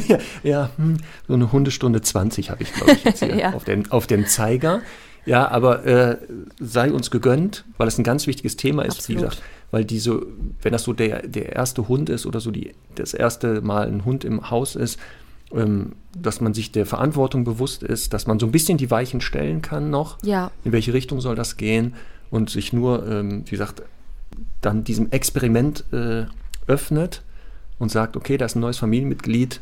ja, <laughs> ja hm, so eine Hundestunde 20 habe ich, glaube ich, jetzt hier <laughs> ja. auf, den, auf dem Zeiger. Ja, aber äh, sei uns gegönnt, weil es ein ganz wichtiges Thema ist, Absolut. wie gesagt. Weil diese, wenn das so der, der erste Hund ist oder so die, das erste Mal ein Hund im Haus ist, ähm, dass man sich der Verantwortung bewusst ist, dass man so ein bisschen die Weichen stellen kann noch. Ja. In welche Richtung soll das gehen? Und sich nur, ähm, wie gesagt, dann diesem Experiment äh, öffnet und sagt, okay, da ist ein neues Familienmitglied,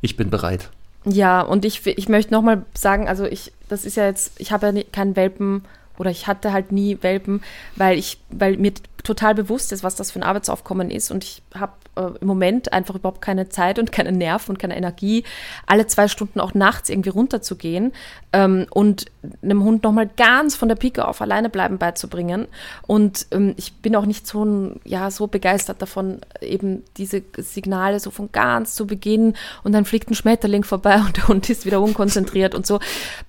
ich bin bereit. Ja, und ich, ich möchte nochmal sagen, also ich, das ist ja jetzt, ich habe ja keinen Welpen oder ich hatte halt nie Welpen, weil ich, weil mir total bewusst ist, was das für ein Arbeitsaufkommen ist und ich habe äh, im Moment einfach überhaupt keine Zeit und <laughs> keine Nerven und keine Energie, alle zwei Stunden auch nachts irgendwie runterzugehen ähm, und einem Hund nochmal ganz von der Pike auf alleine bleiben beizubringen. Und ähm, ich bin auch nicht so, ja, so begeistert davon, eben diese Signale so von ganz zu Beginn und dann fliegt ein Schmetterling vorbei <laughs> und der Hund ist wieder unkonzentriert und so.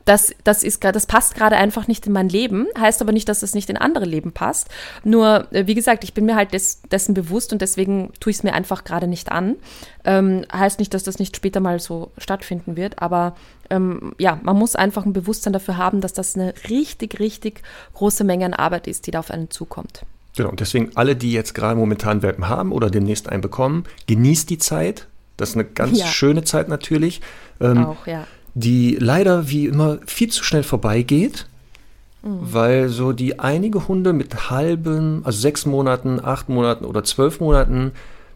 Das, das ist das passt gerade einfach nicht in mein Leben, heißt aber nicht, dass es nicht in andere Leben passt. Nur, äh, wie gesagt, ich bin mir halt des, dessen bewusst und deswegen tue ich es mir einfach gerade nicht an. Ähm, heißt nicht, dass das nicht später mal so stattfinden wird, aber ähm, ja, man muss einfach ein Bewusstsein dafür haben, dass das eine richtig, richtig große Menge an Arbeit ist, die da auf einen zukommt. Genau, und deswegen alle, die jetzt gerade momentan Welpen haben oder demnächst einen bekommen, genießt die Zeit. Das ist eine ganz ja. schöne Zeit natürlich. Ähm, Auch, ja. Die leider wie immer viel zu schnell vorbeigeht. Mhm. Weil so die einige Hunde mit halben, also sechs Monaten, acht Monaten oder zwölf Monaten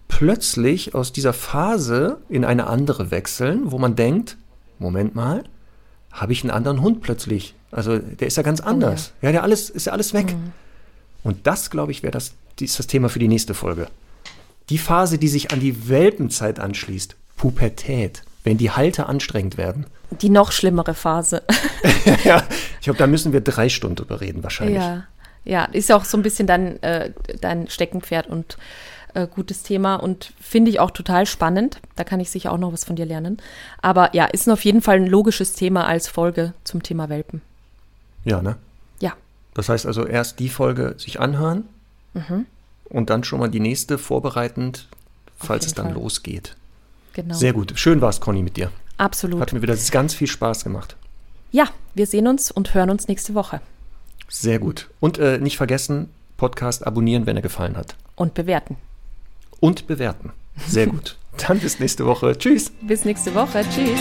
plötzlich aus dieser Phase in eine andere wechseln, wo man denkt, Moment mal, habe ich einen anderen Hund plötzlich? Also der ist ja ganz anders. Oh ja, der alles ist ja alles weg. Mhm. Und das, glaube ich, wäre das, das Thema für die nächste Folge. Die Phase, die sich an die Welpenzeit anschließt, Pubertät, wenn die Halter anstrengend werden. Die noch schlimmere Phase. <laughs> <laughs> ja, ich glaube, da müssen wir drei Stunden drüber reden wahrscheinlich. Ja, ja, ist ja auch so ein bisschen dein, äh, dein Steckenpferd und äh, gutes Thema und finde ich auch total spannend. Da kann ich sicher auch noch was von dir lernen. Aber ja, ist auf jeden Fall ein logisches Thema als Folge zum Thema Welpen. Ja, ne? Ja. Das heißt also erst die Folge sich anhören mhm. und dann schon mal die nächste vorbereitend, falls es dann Fall. losgeht. Genau. Sehr gut. Schön war es, Conny, mit dir. Absolut. Hat mir wieder ganz viel Spaß gemacht. Ja, wir sehen uns und hören uns nächste Woche. Sehr gut. Und äh, nicht vergessen, Podcast abonnieren, wenn er gefallen hat. Und bewerten. Und bewerten. Sehr gut. Dann bis nächste Woche. Tschüss. Bis nächste Woche. Tschüss.